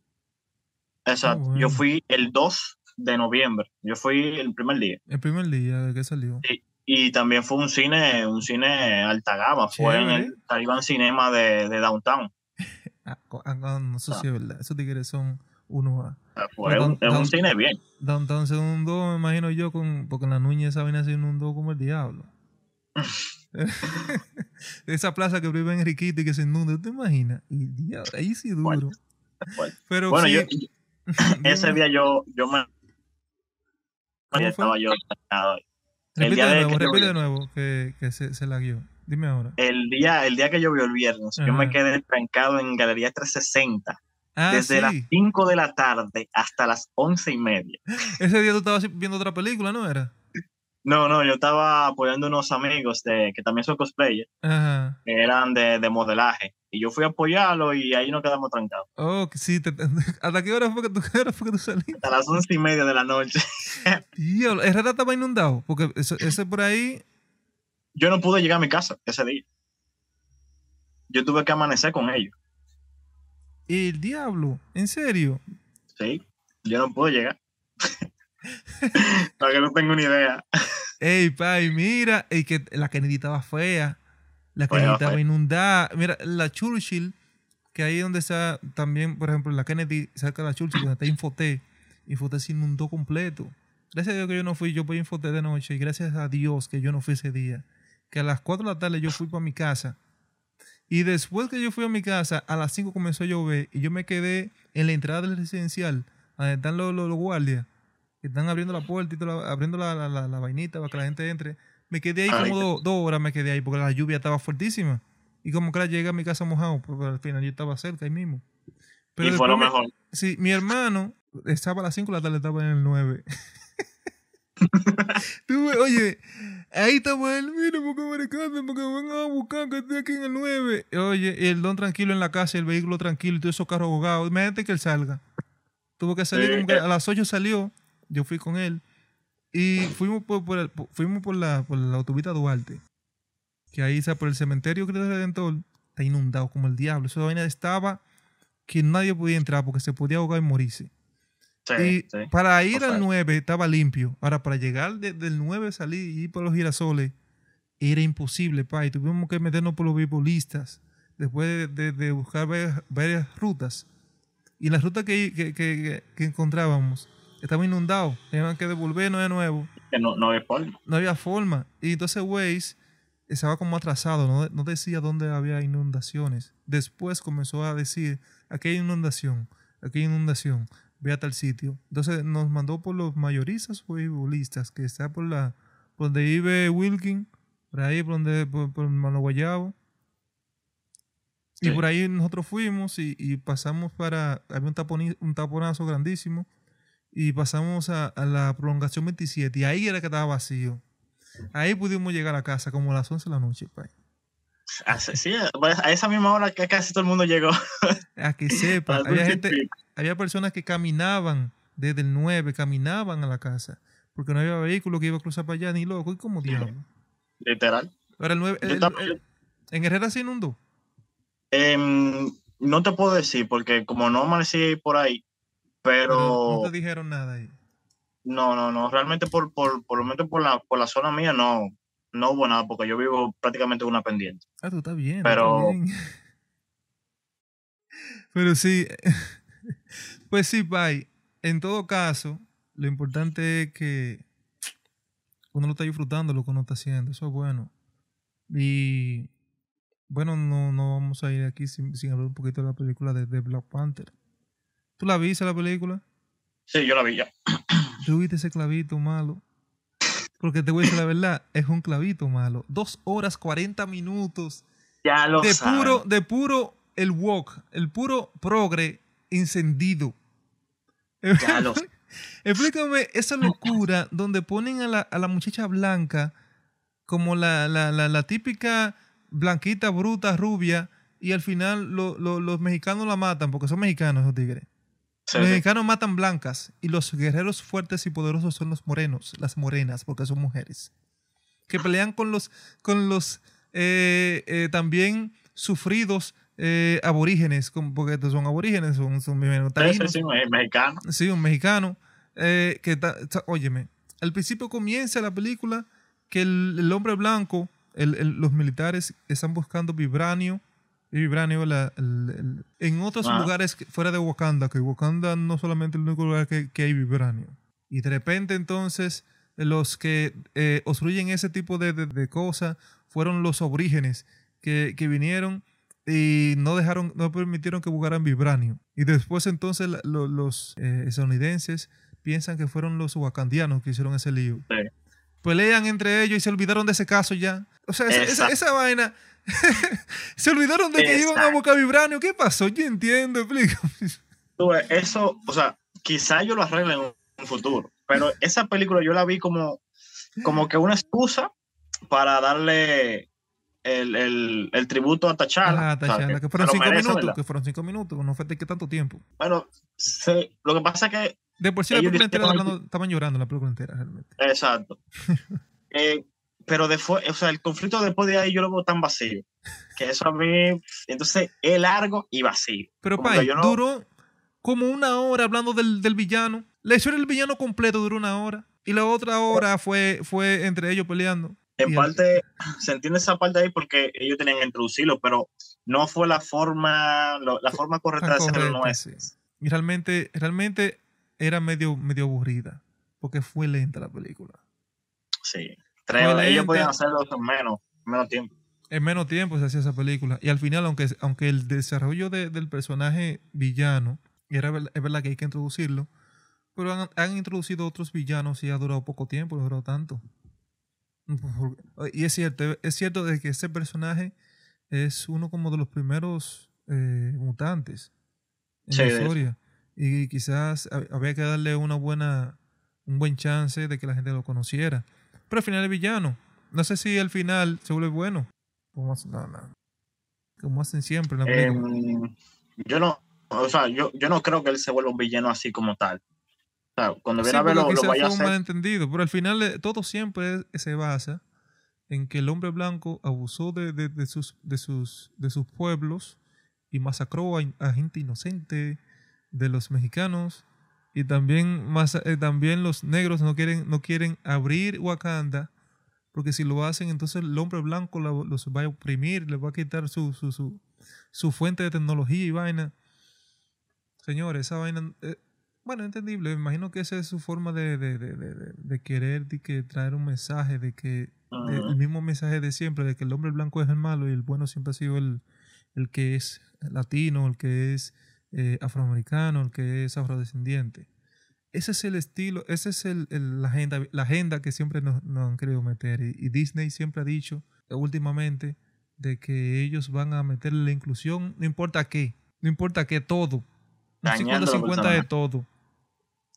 Exacto. bueno. Yo fui el 2 de noviembre. Yo fui el primer día. El primer día que salió. Y también fue un cine, un cine alta gama. Fue en el Taliban Cinema de, de Downtown. Ah, ah, no, no sé Ah. si es verdad. Esos tigres son uno a Pero un, Down- es un Down- cine bien. Downtown se inundó, me imagino yo, con, porque la Núñez esa vaina se inundó como el diablo. Esa plaza que vive en Riquito y que se inunda, ¿te imaginas? Y diablo, ahí sí duro. Bueno, Pero Bueno, yo, ese dime, día yo, yo me. Estaba yo el repite día de nuevo, que repite de nuevo que, que se, se la guió. Dime ahora. El día, el día que llovió el viernes, yo me quedé trancado en Galería 360 Ah, desde las sí. 5 de la tarde hasta las 11 y media. Ese día tú estabas viendo otra película, ¿no era? No, no, yo estaba apoyando a unos amigos de, que también son cosplayers, Ajá. que eran de, de modelaje. Y yo fui a apoyarlo y ahí nos quedamos trancados. Oh, sí. te- ¿Hasta qué hora fue que tú, fue que tú saliste? Hasta las 11 y media de la noche. Diablo, Herrera estaba inundado. Porque ese por ahí. Yo no pude llegar a mi casa ese día. Yo tuve que amanecer con ellos. El diablo, en serio. Sí, yo no pude llegar. Para que no tengo ni idea. Ey, pay, mira, y que la Kennedy estaba fea. La Kennedy estaba fea. inundada. Mira, la Churchill, que ahí donde está también, por ejemplo, la Kennedy cerca de la Churchill, donde está Infoté. Infoté se inundó completo. Gracias a Dios que yo no fui, yo fui a Infoté de noche y gracias a Dios que yo no fui ese día. Que a las 4 de la tarde yo fui para mi casa. Y después que yo fui a mi casa, a las 5 comenzó a llover y yo me quedé en la entrada del residencial, donde están los, los- los guardias, que están abriendo la puerta y todo, abriendo la, la- la- la vainita para que la gente entre. Me quedé ahí Ay, como do- dos horas, me quedé ahí porque la lluvia estaba fuertísima. Y como que la llegué a mi casa mojado, pero al final yo estaba cerca ahí mismo. Pero y fue lo me- mejor. Sí, mi hermano estaba a las 5 de la tarde, estaba en el 9. Oye, ahí estaba él, mira, porque me rescaten, porque me van a buscar que estoy aquí en el 9. Oye, el don tranquilo en la casa, el vehículo tranquilo y todos esos carros ahogados. Imagínate que él salga. Tuvo que salir Sí, como que a las 8 salió, yo fui con él. Y fuimos por, por el- por- fuimos por la, por la autopista Duarte. Que ahí, sea, por el cementerio Cristo Redentor, está inundado como el diablo. Esa vaina estaba que nadie podía entrar porque se podía ahogar y morirse. Sí, y sí. para ir Total. al 9 estaba limpio. Ahora, para llegar de- del 9, salir y ir por los girasoles, era imposible, pa. Y tuvimos que meternos por los beisbolistas. Después de, de- de buscar varias, varias rutas. Y las rutas que, que, que- que encontrábamos estaban inundados. Tenían que devolvernos de nuevo. No, no hay forma. No había forma. Y entonces Waze estaba como atrasado, no, no decía dónde había inundaciones. Después comenzó a decir, aquí hay inundación, aquí hay inundación, ve a tal sitio. Entonces nos mandó por los mayoristas futbolistas, que está por la, por donde vive Wilkin, por ahí, por donde, por, por Mano Guayabo. Y por ahí nosotros fuimos y, y pasamos para, había un, taponi- un taponazo grandísimo, y pasamos a, a la prolongación 27, y ahí era que estaba vacío. Ahí pudimos llegar a casa como a las 11 de la noche, pay. Así- Sí, pues, a esa misma hora que casi todo el mundo llegó. A que sepa, había gente. Había personas que caminaban desde el 9, caminaban a la casa, porque no había vehículo que iba a cruzar para allá, ni loco, y como diablo. Literal. Ahora el 9, Yo el- estaba- el- en Herrera se inundó. Em, no te puedo decir porque como no amanecí por ahí, Pero pero no te dijeron nada ahí. no, no, no, realmente por, por, por lo menos por la, por la zona mía no, no hubo nada porque yo vivo prácticamente en una pendiente. Ah, tú estás bien. Pero- bien. Pero sí. Pues sí, bye. En todo caso, lo importante es que uno lo está disfrutando lo que uno está haciendo. Eso es bueno. Y bueno, no, no vamos a ir aquí sin, sin hablar un poquito de la película de, de Black Panther. ¿Tú la viste la película? Sí, yo la vi ya. ¿Tú viste ese clavito malo? Porque te voy a decir la verdad, es un clavito malo. Dos horas, 40 minutos. Ya lo de puro, de puro el walk, el puro progre encendido. Ya lo sé. Explícame esa locura donde ponen a la, a la muchacha blanca como la, la, la, típica blanquita, bruta, rubia, y al final lo- lo- los mexicanos la matan porque son mexicanos esos tigres. Sí, los sí. mexicanos matan blancas y los guerreros fuertes y poderosos son los morenos, las morenas, porque son mujeres. Que pelean con los, con los eh, eh, también sufridos eh, aborígenes, porque estos son aborígenes, son, son Sí, sí, mexicano. Sí, un mexicano. eh, que ta- ta- óyeme, al principio comienza la película que el, el hombre blanco, el- el- los militares están buscando vibranio. Y vibranio la- el- el- en otros Ah. lugares fuera de Wakanda, que Wakanda no solamente es el único lugar que, que hay vibranio. Y de repente entonces los que eh, obstruyen ese tipo de, de- de cosas fueron los aborígenes que, que vinieron y no dejaron, no permitieron que buscaran vibranio. Y después entonces los eh, estadounidenses piensan que fueron los wakandianos que hicieron ese lío. Sí. Pelean entre ellos y se olvidaron de ese caso ya. O sea, esa, esa- vaina. se olvidaron de que iban a buscar vibranio. ¿Qué pasó? Yo entiendo, explícame. Eso, o sea, quizá yo lo arregle en un futuro, pero esa película yo la vi como, como que una excusa para darle el, el, el tributo a T'Challa. Ah, O sea, Tachana, que que fueron cinco merece, minutos. ¿verdad? Que fueron cinco minutos. No fue de que tanto tiempo. Bueno, se- lo que pasa es que De por sí la película entera hablando- estaban llorando la película entera realmente. Exacto. Eh, pero después, o sea, el conflicto después de ahí yo lo veo tan vacío. Que eso a mí, entonces es largo y vacío. Pero Pai, no- duró como una hora hablando del, del villano. La historia del villano completo duró una hora. Y la otra hora fue, fue entre ellos peleando. En parte, se entiende esa parte ahí porque ellos tenían que introducirlo, pero no fue la forma, lo- la forma correcta de hacerlo, no es. Y realmente, realmente era medio, medio aburrida. Porque fue lenta la película. Sí. Tres- ellos podían hacerlo en menos, menos tiempo. En menos tiempo se hacía esa película. Y al final, aunque, aunque el desarrollo de- del personaje villano, y era, es verdad que hay que introducirlo, pero han, han introducido otros villanos y ha durado poco tiempo, no ha durado tanto. Y es cierto, es cierto de que ese personaje es uno como de los primeros eh, mutantes en Sí, la historia. Y quizás hab- había que darle una buena, un buen chance de que la gente lo conociera. Pero al final es villano. No sé si al final se vuelve bueno. Como hacen, no, no. Como hacen siempre en la película. Em, yo no, o sea, yo, yo no creo que él se vuelva un villano así como tal. O sea, cuando Sí, viene a porque verlo, lo vaya a hacer. malentendido. Pero al final eh, todo siempre es- se basa en que el hombre blanco abusó de, de- de sus, de, sus, de sus pueblos y masacró a, a gente inocente de los mexicanos. Y también, masa- eh, también los negros no quieren, no quieren abrir Wakanda. Porque si lo hacen, entonces el hombre blanco la- los va a oprimir, les va a quitar su, su, su, su fuente de tecnología y vaina. Señores, esa vaina... eh, bueno, entendible. Imagino que esa es su forma de, de, de, de- querer de que traer un mensaje, de que el mismo mensaje de siempre, de que el hombre blanco es el malo y el bueno siempre ha sido el, el que es latino, el que es eh, afroamericano, el que es afrodescendiente. Ese es el estilo, esa es el, el- la, agenda, la agenda que siempre nos, nos han querido meter. Y, y Disney siempre ha dicho últimamente de que ellos van a meterle la inclusión, no importa qué, no importa qué, todo. Un Dañando los 50-50 de personajes. todo.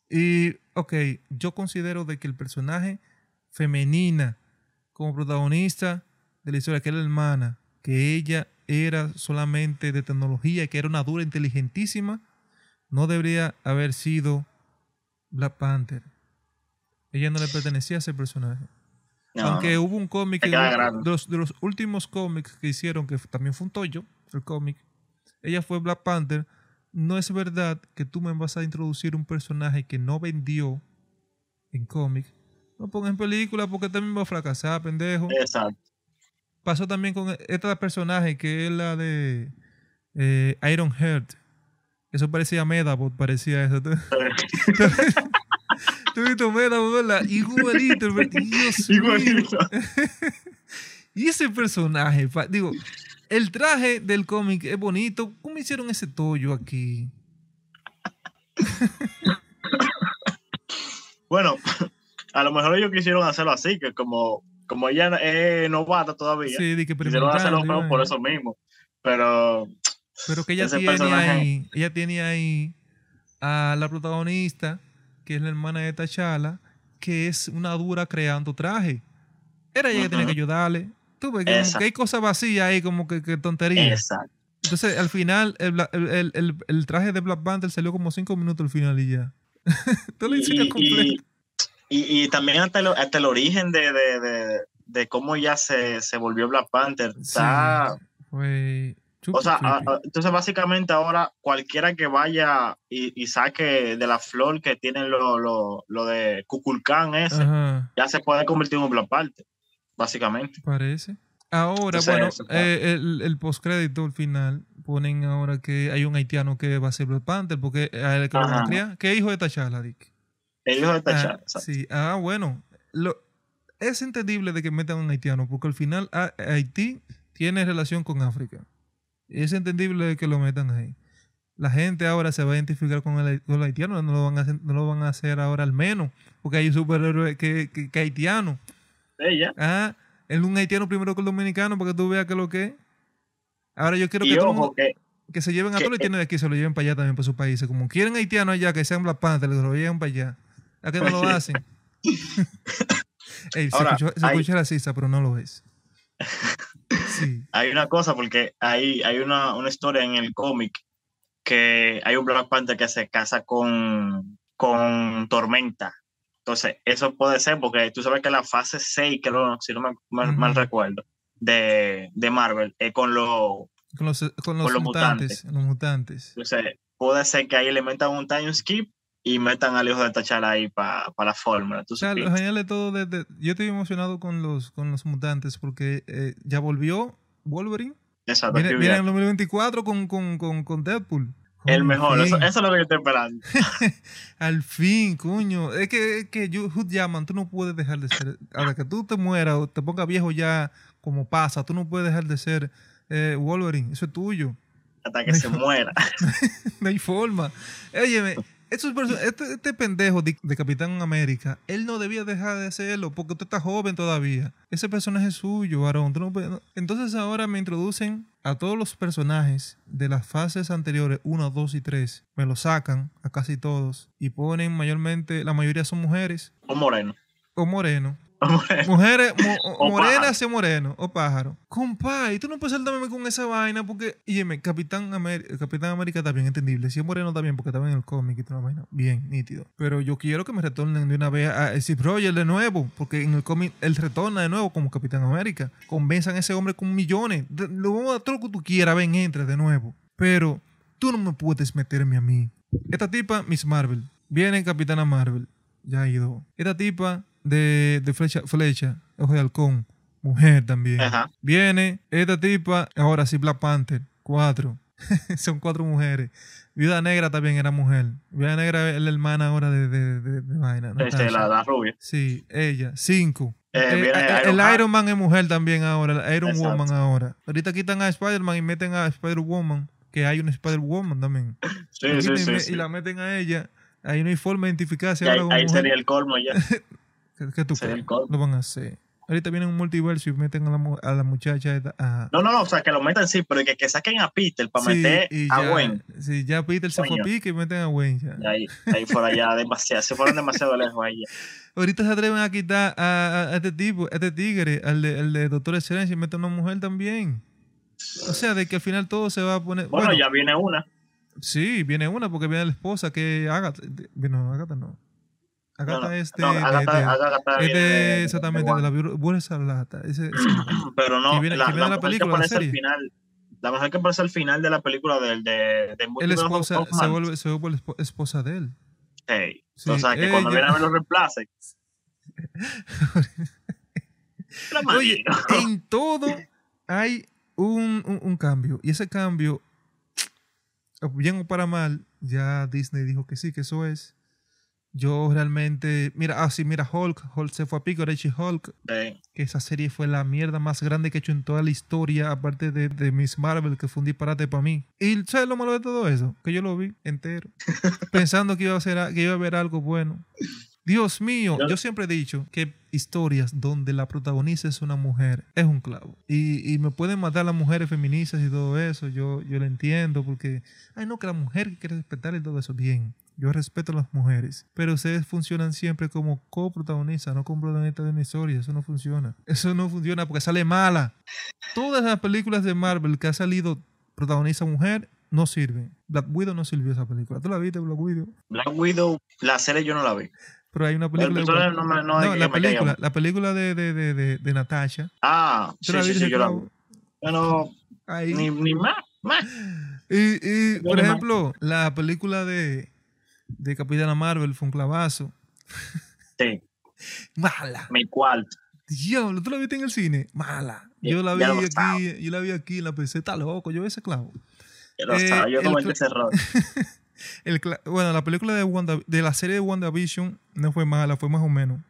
Y, ok, yo considero de que el personaje femenina como protagonista de la historia, que era la hermana, que ella era solamente de tecnología, que era una dura inteligentísima, no debería haber sido Black Panther. Ella no le pertenecía a ese personaje. No, Aunque hubo un cómic, que- de los, de los últimos cómics que hicieron, que también fue un Toyo, el cómic, ella fue Black Panther. No es verdad que tú me vas a introducir un personaje que no vendió en cómic. No pongas en película porque también va a fracasar, pendejo. Exacto. Pasó también con esta personaje que es la de eh, Iron Heart, Eso parecía Medabot, parecía eso. ¿Tú, ¿Tú viste Medabot, verdad? Igualito. Dios. Igualito. Y ese personaje, digo, el traje del cómic es bonito. ¿Cómo hicieron ese tollo aquí? Bueno, a lo mejor ellos quisieron hacerlo así, que como, como ella es novata todavía, Sí, de que quisieron hacerlo por eso mismo. Pero Pero que ella tiene personaje. ahí, ella tiene ahí a la protagonista, que es la hermana de T'Challa, que es una dura creando traje. Era ella que tenía que ayudarle. Tú ves que, Exacto. que hay cosas vacías ahí, como que, que tontería. exacto. Entonces, al final, el, el- el- el- traje de Black Panther salió como cinco minutos al final y ya. Todo lo hicieron Y, completo. y, y- y también hasta el, hasta el origen de, de, de, de cómo ya se, se volvió Black Panther. Está, Sí, fue o super sea, a- a- entonces básicamente ahora cualquiera que vaya y, y saque de la flor que tienen lo, lo, lo de Kukulkan ese, Ajá. ya se puede convertir en un Black Panther, básicamente. Parece. Ahora, Entonces, bueno, eso eh, el, el postcrédito al final ponen ahora que hay un haitiano que va a ser Black Panther porque a él que lo van a Ajá. criar. ¿Qué hijo de T'Challa, Dick? El hijo de Ah, T'Challa, exacto. sí. Ah, bueno. Lo, es entendible de que metan a un haitiano porque al final a- Haití tiene relación con África. Es entendible de que lo metan ahí. La gente ahora se va a identificar con el, con el haitiano, no lo, van a hacer, no lo van a hacer ahora al menos, porque hay un superhéroe que, que, que haitiano. Ella. Ah, es un haitiano primero que el dominicano para que tú veas que lo que es. Ahora yo quiero que, todo mundo- que que se lleven a todos los haitianos de aquí, se lo lleven para allá también, para sus países. Como quieren haitianos allá, que sean Black Panther, lo lleven para allá. ¿A qué no lo hacen? Ey, se hay- escucha racista, pero no lo es. Sí. hay una cosa, porque hay, hay una, una historia en el cómic que hay un Black Panther que se casa con, con Tormenta. Entonces, eso puede ser porque tú sabes que la fase 6, creo, si no me mal, recuerdo, de, de Marvel, es con los... Con los, con los Con los mutantes. Los mutantes. Entonces, puede ser que ahí le metan un time skip y metan al hijo de T'Challa ahí para la fórmula. ¿tú O sea, lo genial de todo, de- de- yo estoy emocionado con los, con los mutantes porque eh, ya volvió Wolverine. Exacto, Viene, en el Jackman. 2024 con, con, con, con Deadpool. El mejor, eso, eso es lo que estoy esperando. Al fin, coño. Es que, es que yo, Jackman, tú no puedes dejar de ser. Ahora que tú te mueras o te pongas viejo ya, como pasa, tú no puedes dejar de ser eh, Wolverine. Eso es tuyo. Hasta que se muera. No hay forma. Óyeme, este, este pendejo de, de Capitán América, él no debía dejar de hacerlo porque tú estás joven todavía. Ese personaje es suyo, varón. no puedes- Entonces ahora me introducen a todos los personajes de las fases anteriores, 1, 2 y 3. Me lo sacan a casi todos y ponen mayormente, la mayoría son mujeres O moreno. O moreno. Mujeres mo- morenas hacia moreno o pájaro. Compay, tú no puedes saltarme con esa vaina porque, yeme, Capitán, América Capitán América está bien entendible. Si es moreno está bien porque estaba en el cómic y toda la vaina. Bien, nítido. Pero yo quiero que me retornen de una vez a Steve Rogers de nuevo porque en el cómic él retorna de nuevo como Capitán América. Convenzan a ese hombre con millones. Lo vamos a dar todo lo que tú quieras, ven, entre de nuevo. Pero tú no me puedes meterme a mí. Esta tipa, Miss Marvel. Viene Capitana Marvel. Ya ha ido. Esta tipa de, de flecha, flecha, ojo de halcón. Mujer también. Ajá. Viene esta tipa, ahora sí Black Panther. Cuatro. Son cuatro mujeres. Viuda Negra también era mujer. Viuda Negra es la hermana ahora de, de, de, de vaina. Este, la, la rubia. Sí, ella. Cinco. Eh, Eh, eh, Iron el. Iron Man es mujer también ahora. El Iron Exacto. Woman ahora. Ahorita quitan a Spider-Man y meten a Spider-Woman. Que hay una Spider-Woman también. Sí, sí, y, me- la meten a ella. Ahí no hay forma de identificarse ahí, ahí sería el colmo ya. ¿Qué, qué tú crees? Lo van a hacer. Ahorita viene un multiverso y meten a la, a la muchacha esta. a- No, no, no, o sea, que lo metan sí, pero que, que saquen a Peter para Sí, meter a Gwen. Sí, ya Peter se fue a pique y meten a Wayne ya. Ahí, ahí fuera ya demasiado, se fueron demasiado lejos ahí. Ahorita se atreven a quitar a, este tipo, a este tigre, al de, al de Doctor Excelencia y meten a una mujer también. O sea, de que al final todo se va a poner. Bueno, Bueno, ya viene una. sí, viene una porque viene la esposa que Agatha. No, Agatha no. Agatha No, no, es de. no, de- Agatha- de- Agatha es viene de- de- exactamente, de la Burra Salata. Ese, Pero no, Que viene- la, que viene la película, la aparece al serie. final, la mujer que aparece al final de la película del de, de el esposa, se vuelve, se vuelve esposa de él. Hey, Sí, o sea, que cuando ella- viene a ver los reemplace. Oye, en todo hay un, un- un cambio. Y ese cambio bien o para mal, ya Disney dijo que sí, que eso es. Yo realmente, mira, ah, sí, mira, Hulk, Hulk se fue a pico, Richie Hulk, Sí. que esa serie fue la mierda más grande que he hecho en toda la historia, aparte de, de Miss Marvel, que fue un disparate para mí. Y ¿sabes lo malo de todo eso? Que yo lo vi entero, pensando que iba a, ser, que iba a ver algo bueno. Dios mío, Yo- siempre he dicho que historias donde la protagonista es una mujer es un clavo. Y, y me pueden matar las mujeres feministas y todo eso, yo, yo lo entiendo, porque, ay no, que la mujer quiere respetar y todo eso, bien. Yo respeto a las mujeres, pero ustedes funcionan siempre como coprotagonistas, no como protagonistas de una historia. Eso no funciona. Eso no funciona porque sale mala. Todas las películas de Marvel que ha salido protagonista mujer no sirven. Black Widow no sirvió esa película. ¿Tú la viste, Black Widow? Black Widow, la serie yo no la vi. Pero hay una El película. de personaje Black- no me, no es no, que la película, la película de, de, de, de, Natasha. Ah, ¿Tú sí, la sí, sí, yo la vi. Pero Ahí. ni, ni más, más. Y, y, por ejemplo, la película de, de Capitana Marvel fue un clavazo. Sí, Mala. mi cuarto. Diablo, ¿tú la viste en el cine? Mala. Yo la vi aquí, estaba. yo la vi aquí en la PC, está loco, yo ese clavo. Yo lo Eh, estaba, yo cometí ese error. El bueno, la película de Wanda, de la serie de WandaVision no fue mala, fue más o menos.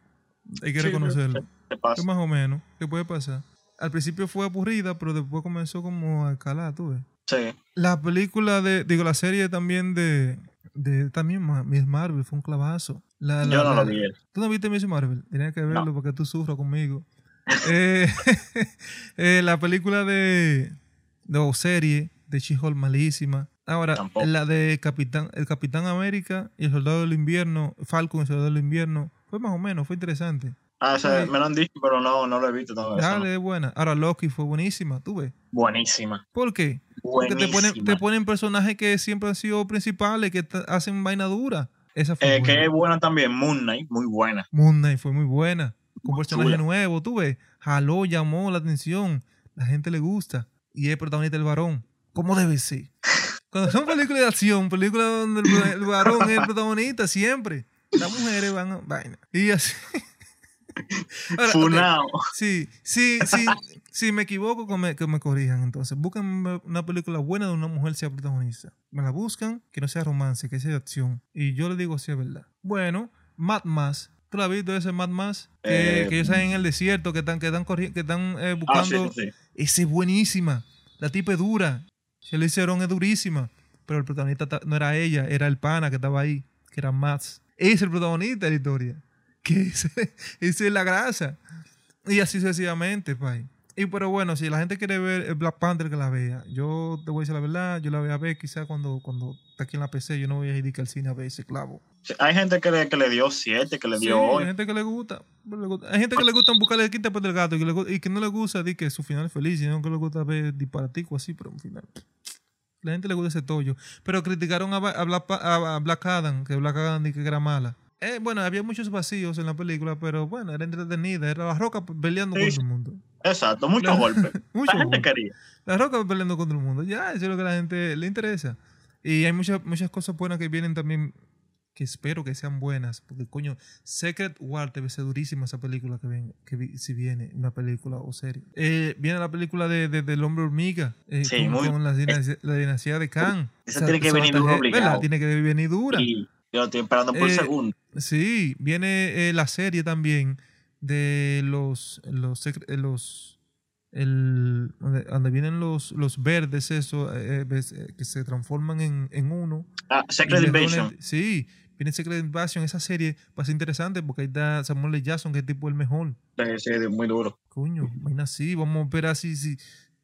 Hay que Sí, reconocerlo. Fue más o menos. ¿Qué puede pasar? Al principio fue aburrida, pero después comenzó como a escalar, tú ves. Sí. La película de, digo, la serie también de, de también Miss Marvel fue un clavazo. La, la- Yo no la- lo vi. ¿Tú no viste Miss Marvel? Tenías que verlo porque tú sufras conmigo. Eh, eh, la película de, de o serie de She-Hulk malísima. Ahora, Tampoco. la de Capitán, el Capitán América y el Soldado del Invierno, Falcon y el Soldado del Invierno, fue más o menos, fue interesante. Ah, ese- Sí. me lo han dicho, pero no, no lo he visto todavía. no. Dale, es buena. Ahora, Loki fue buenísima, tú ves. Buenísima. ¿Por qué? Porque te ponen, Buenísima. te ponen personajes que siempre han sido principales, que hacen vaina dura. Esa fue Eh, buena. que es buena también, Moon Knight, muy buena. Moon Knight fue muy buena. Con Muy personaje chula. nuevo, tú ves. Jaló, llamó la atención. La gente le gusta. Y es protagonista el varón. ¿Cómo debe ser? Cuando son películas de acción, películas donde el, el varón es el protagonista, siempre. Las mujeres van a vaina. Y así. Ahora, Funao. Sí, sí, sí. Si me equivoco, que me, que me corrijan entonces. Buscan una película buena donde una mujer sea protagonista. Me la buscan, que no sea romance, que sea de acción. Y yo le digo si es verdad. Bueno, Mad Max. ¿Tú la has visto ese Mad Max? Que, Eh, que ellos están en el desierto, que están, que están, que están eh, Ah, sí, buscando. sí, sí. Esa es buenísima. La tipa es dura. Charlize Theron es durísima. Pero el protagonista ta- no era ella, era el pana que estaba ahí, que era Max. Ese es el protagonista de la historia. Que es la grasa. Y así sucesivamente, pay. Y pero bueno, si la gente quiere ver Black Panther, que la vea. Yo te voy a decir la verdad, yo la voy a ver quizá cuando, cuando está aquí en la PC. Yo no voy a ir al cine a ver ese clavo. Sí, Hay gente que le, que le dio 7, que le Sí, dio hay 8. gente que le gusta. pero le gusta- Hay gente que le gusta buscarle el quinta del gato y que, le gu- y que no le gusta que su final es feliz, sino que le gusta ver disparatico así, pero un final. La gente le gusta ese tollo. Pero criticaron a, Black, a- Black Adam, que Black Adam di que era mala. Eh, bueno, había muchos vacíos en la película, pero bueno, era entretenida. Era la roca peleando Sí, contra el mundo. Exacto, muchos golpes. Mucho La gente golpe. quería. La roca peleando contra el mundo. Ya, eso es lo que a la gente le interesa. Y hay muchas, muchas cosas buenas que vienen también, que espero que sean buenas. Porque, coño, Secret War debe ser durísima esa película que, ven, que si viene, una película o serie. Eh, viene la película de, de- del hombre hormiga. eh, Sí, con, muy- con la, dinastía, la dinastía de Khan. Esa tiene que venir obligado. Tiene que venir dura. Y yo estoy esperando por Eh, segundo. Sí, viene eh, la serie también de los los eh, los el donde, donde vienen los los verdes eso eh, que se transforman en, en uno Ah, Secret Invasion. sí viene Secret Invasion esa serie va a ser interesante porque ahí está Samuel L. Jackson que es tipo el mejor Sí, sí, muy duro. coño vaina así vamos a ver así sí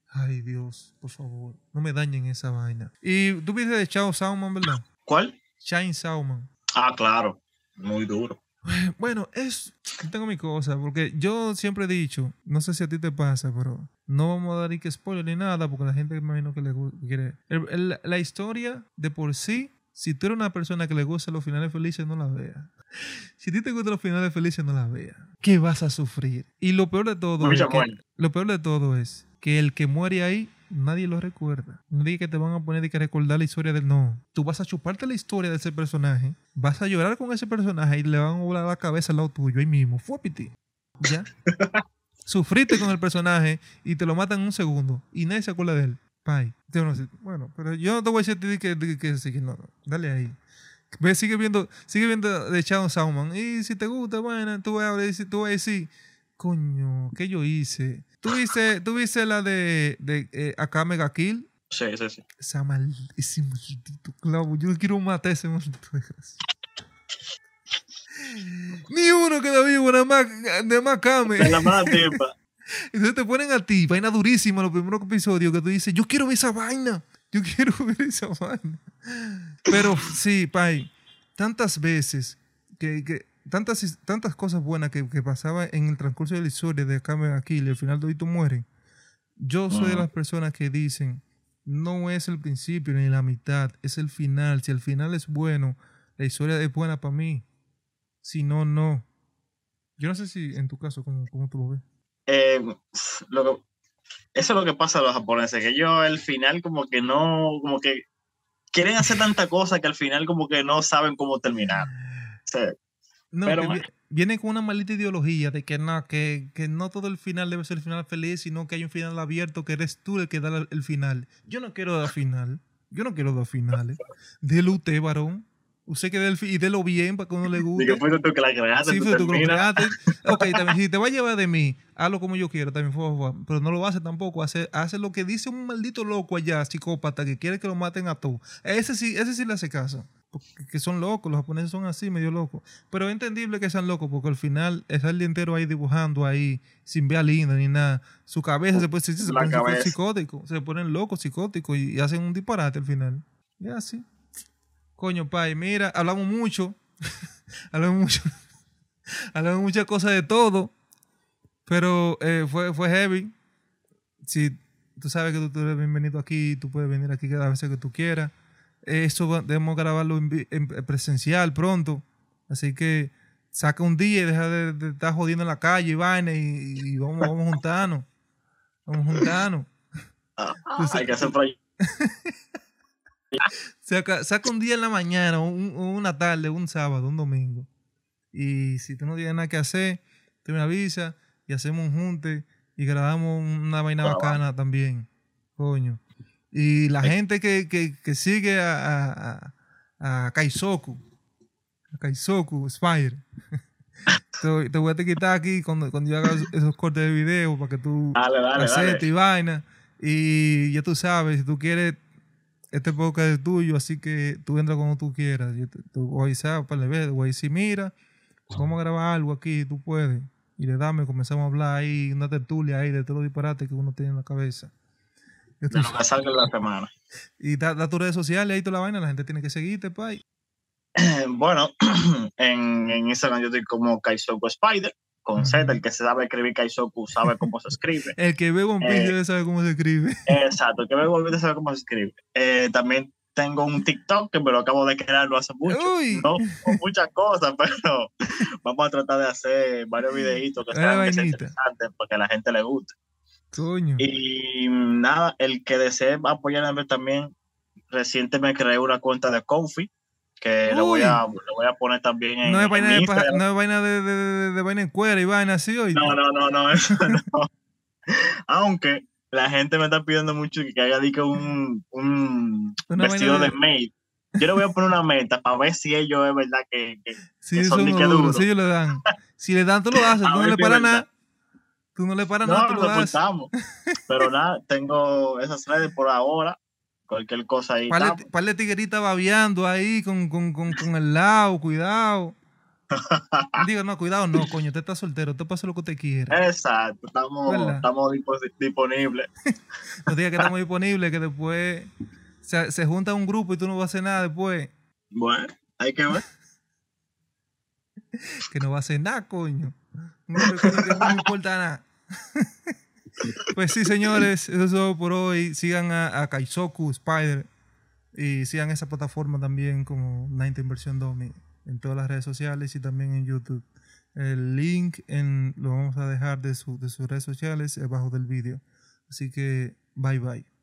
ay Dios por favor no me dañen esa vaina y tú viste de Chao Sauman verdad ¿Cuál? Shine Sauman Ah, claro. Muy duro. Bueno, es. Tengo mi cosa, porque yo siempre he dicho, no sé si a ti te pasa, pero no vamos a dar ni que spoiler ni nada, porque la gente me imagino que le quiere. el- el- la historia de por sí, si tú eres una persona que le gusta los finales felices, no la veas. Si a ti te gustan los finales felices, no la veas. ¿Qué vas a sufrir? Y lo peor de todo, es que, lo peor de todo es que el que muere ahí, nadie lo recuerda. No diga que te van a poner de que recordar la historia del no. Tú vas a chuparte la historia de ese personaje, vas a llorar con ese personaje y le van a volar la cabeza al lado tuyo ahí mismo. Fuapiti. ¿Ya? Sufriste con el personaje y te lo matan en un segundo y nadie se acuerda de él. Sé. Bueno, pero yo no te voy a decir que, que, que, no, no. Dale ahí. Ve, sigue viendo, sigue viendo de Shadow Salmon. Y si te gusta, bueno, tú vas a decir, tú vas a decir, coño, ¿qué yo hice? ¿Tú viste, tú viste la de, de eh, Akame ga Kill? Sí, sí, sí. Esa mal, ese maldito clavo. Yo quiero matar a ese maldito desgraciado. Ni uno queda vivo, nada más, nada más Kame. La mala tipa. Entonces te ponen a ti, vaina durísima, los primeros episodios, que tú dices, yo quiero ver esa vaina, yo quiero ver esa vaina. Pero sí, Pai, tantas veces, que, que tantas, tantas cosas buenas que, que pasaban en el transcurso de la historia de y al final todito mueren. Yo soy de las personas que dicen, no es el principio ni la mitad, es el final. Si el final es bueno, la historia es buena para mí. Si no, no. Yo no sé si en tu caso, ¿cómo, cómo tú lo ves? Eh, lo que- eso es lo que pasa a los japoneses, que ellos al final como que no, como que quieren hacer tanta cosa que al final como que no saben cómo terminar. O sea, No, Pero que bueno. vi- viene con una maldita ideología de que no, que, que no todo el final debe ser el final feliz, sino que hay un final abierto, que eres tú el que da el final. Yo no quiero dar final. Yo no quiero dar finales. Dele usted, varón. Usted que dé el fi- y délo bien para que uno le guste. Digo, fuiste tú que la creaste, Sí, tú fue tú que creaste. Ok, también, si te va a llevar de mí, hazlo como yo quiero, también, favor. Pero no lo hace tampoco. Hace, hace lo que dice un maldito loco allá, psicópata, que quiere que lo maten a todos. Ese sí, ese sí le hace caso. Que son locos, los japoneses son así, medio locos. Pero es entendible que sean locos, porque al final está el día entero ahí dibujando ahí, sin ver a linda ni nada. Su cabeza se, puede, se, se cabeza. psicóticos, se ponen locos, psicóticos y, y hacen un disparate al final. Y así. Coño, pai, mira, hablamos mucho. hablamos mucho. hablamos muchas cosas de todo. Pero eh, fue, fue heavy. Si tú sabes que tú, tú eres bienvenido aquí, tú puedes venir aquí cada vez que tú quieras. Eso debemos grabarlo en, presencial pronto. Así que saca un día y deja de, de estar jodiendo en la calle y vaina y, y vamos, vamos juntarnos. Vamos juntarnos. Ah, hay que hacer. Saca, saca un día en la mañana, un- una tarde, un sábado, un domingo. Y si tú no tienes nada que hacer, tú me avisas y hacemos un junte y grabamos una vaina bacana también. Coño. Y la gente que, que, que sigue a, a, a, Kaizoku, a Kaizoku, Spire. te, te voy a quitar aquí cuando, cuando yo haga esos- cortes de video para que tú Dale, dale, acepte dale. y vaina. Y ya tú sabes, si tú quieres, este podcast es tuyo, así que tú entras cuando tú quieras. Yo te, te voy a avisar para el ver, voy a decir, mira, vamos a grabar algo aquí, tú puedes. Y le dame, comenzamos a hablar ahí, una tertulia ahí de todos los disparates que uno tiene en la cabeza. De lo que salga en la semana. y da, da tus redes sociales, ahí toda la vaina, la gente tiene que seguirte, pay. Bueno, en, en Instagram yo estoy como Kaizoku Spider, con Z, el que se sabe escribir Kaizoku sabe cómo se escribe. El que ve One Piece Eh. debe saber cómo se escribe. Exacto, el que me volvió a saber cómo se escribe. Eh, también tengo un TikTok que me lo acabo de crear no hace mucho. Uy. No con muchas cosas, pero vamos a tratar de hacer varios videitos que sean, interesantes para que a la gente le guste. Coño. Y nada, el que desee apoyarme también, reciente me creé una cuenta de Kofi, que lo voy, a, lo voy a poner también en, No es vaina, de, paja- no es vaina de, de, de, vaina en cuera y vaina así, hoy. No, no, no, no, eso no. Aunque la gente me está pidiendo mucho que haga diga, un, un vestido de, de- maid. Yo le voy a poner una meta para ver si ellos es verdad que, que- Sí, que eso son que duro. le dan. Si le dan, tú lo haces. A Tú no le verdad. nada. Tú no le paras nada, no tú nos lo. Pero nada, tengo esas redes por ahora. Cualquier cosa ahí. Par de tigueritas babeando ahí con, con, con, con el lado, cuidado. Digo, no, cuidado, no, coño, usted está soltero, usted pasa lo que usted quiera. Exacto, estamos, ¿Verdad? estamos dispo- disponibles. No diga que estamos disponibles, que después se, se junta un grupo y tú no vas a hacer nada después. Bueno, hay que ver. Que no va a hacer nada, coño. No importa nada. Pues sí, señores, eso es todo por hoy. Sigan a, a Kaizoku Spider y sigan esa plataforma también como 90 Inversión Domi en todas las redes sociales y también en YouTube. El link lo vamos a dejar de, de sus redes sociales abajo del vídeo. Así que bye bye.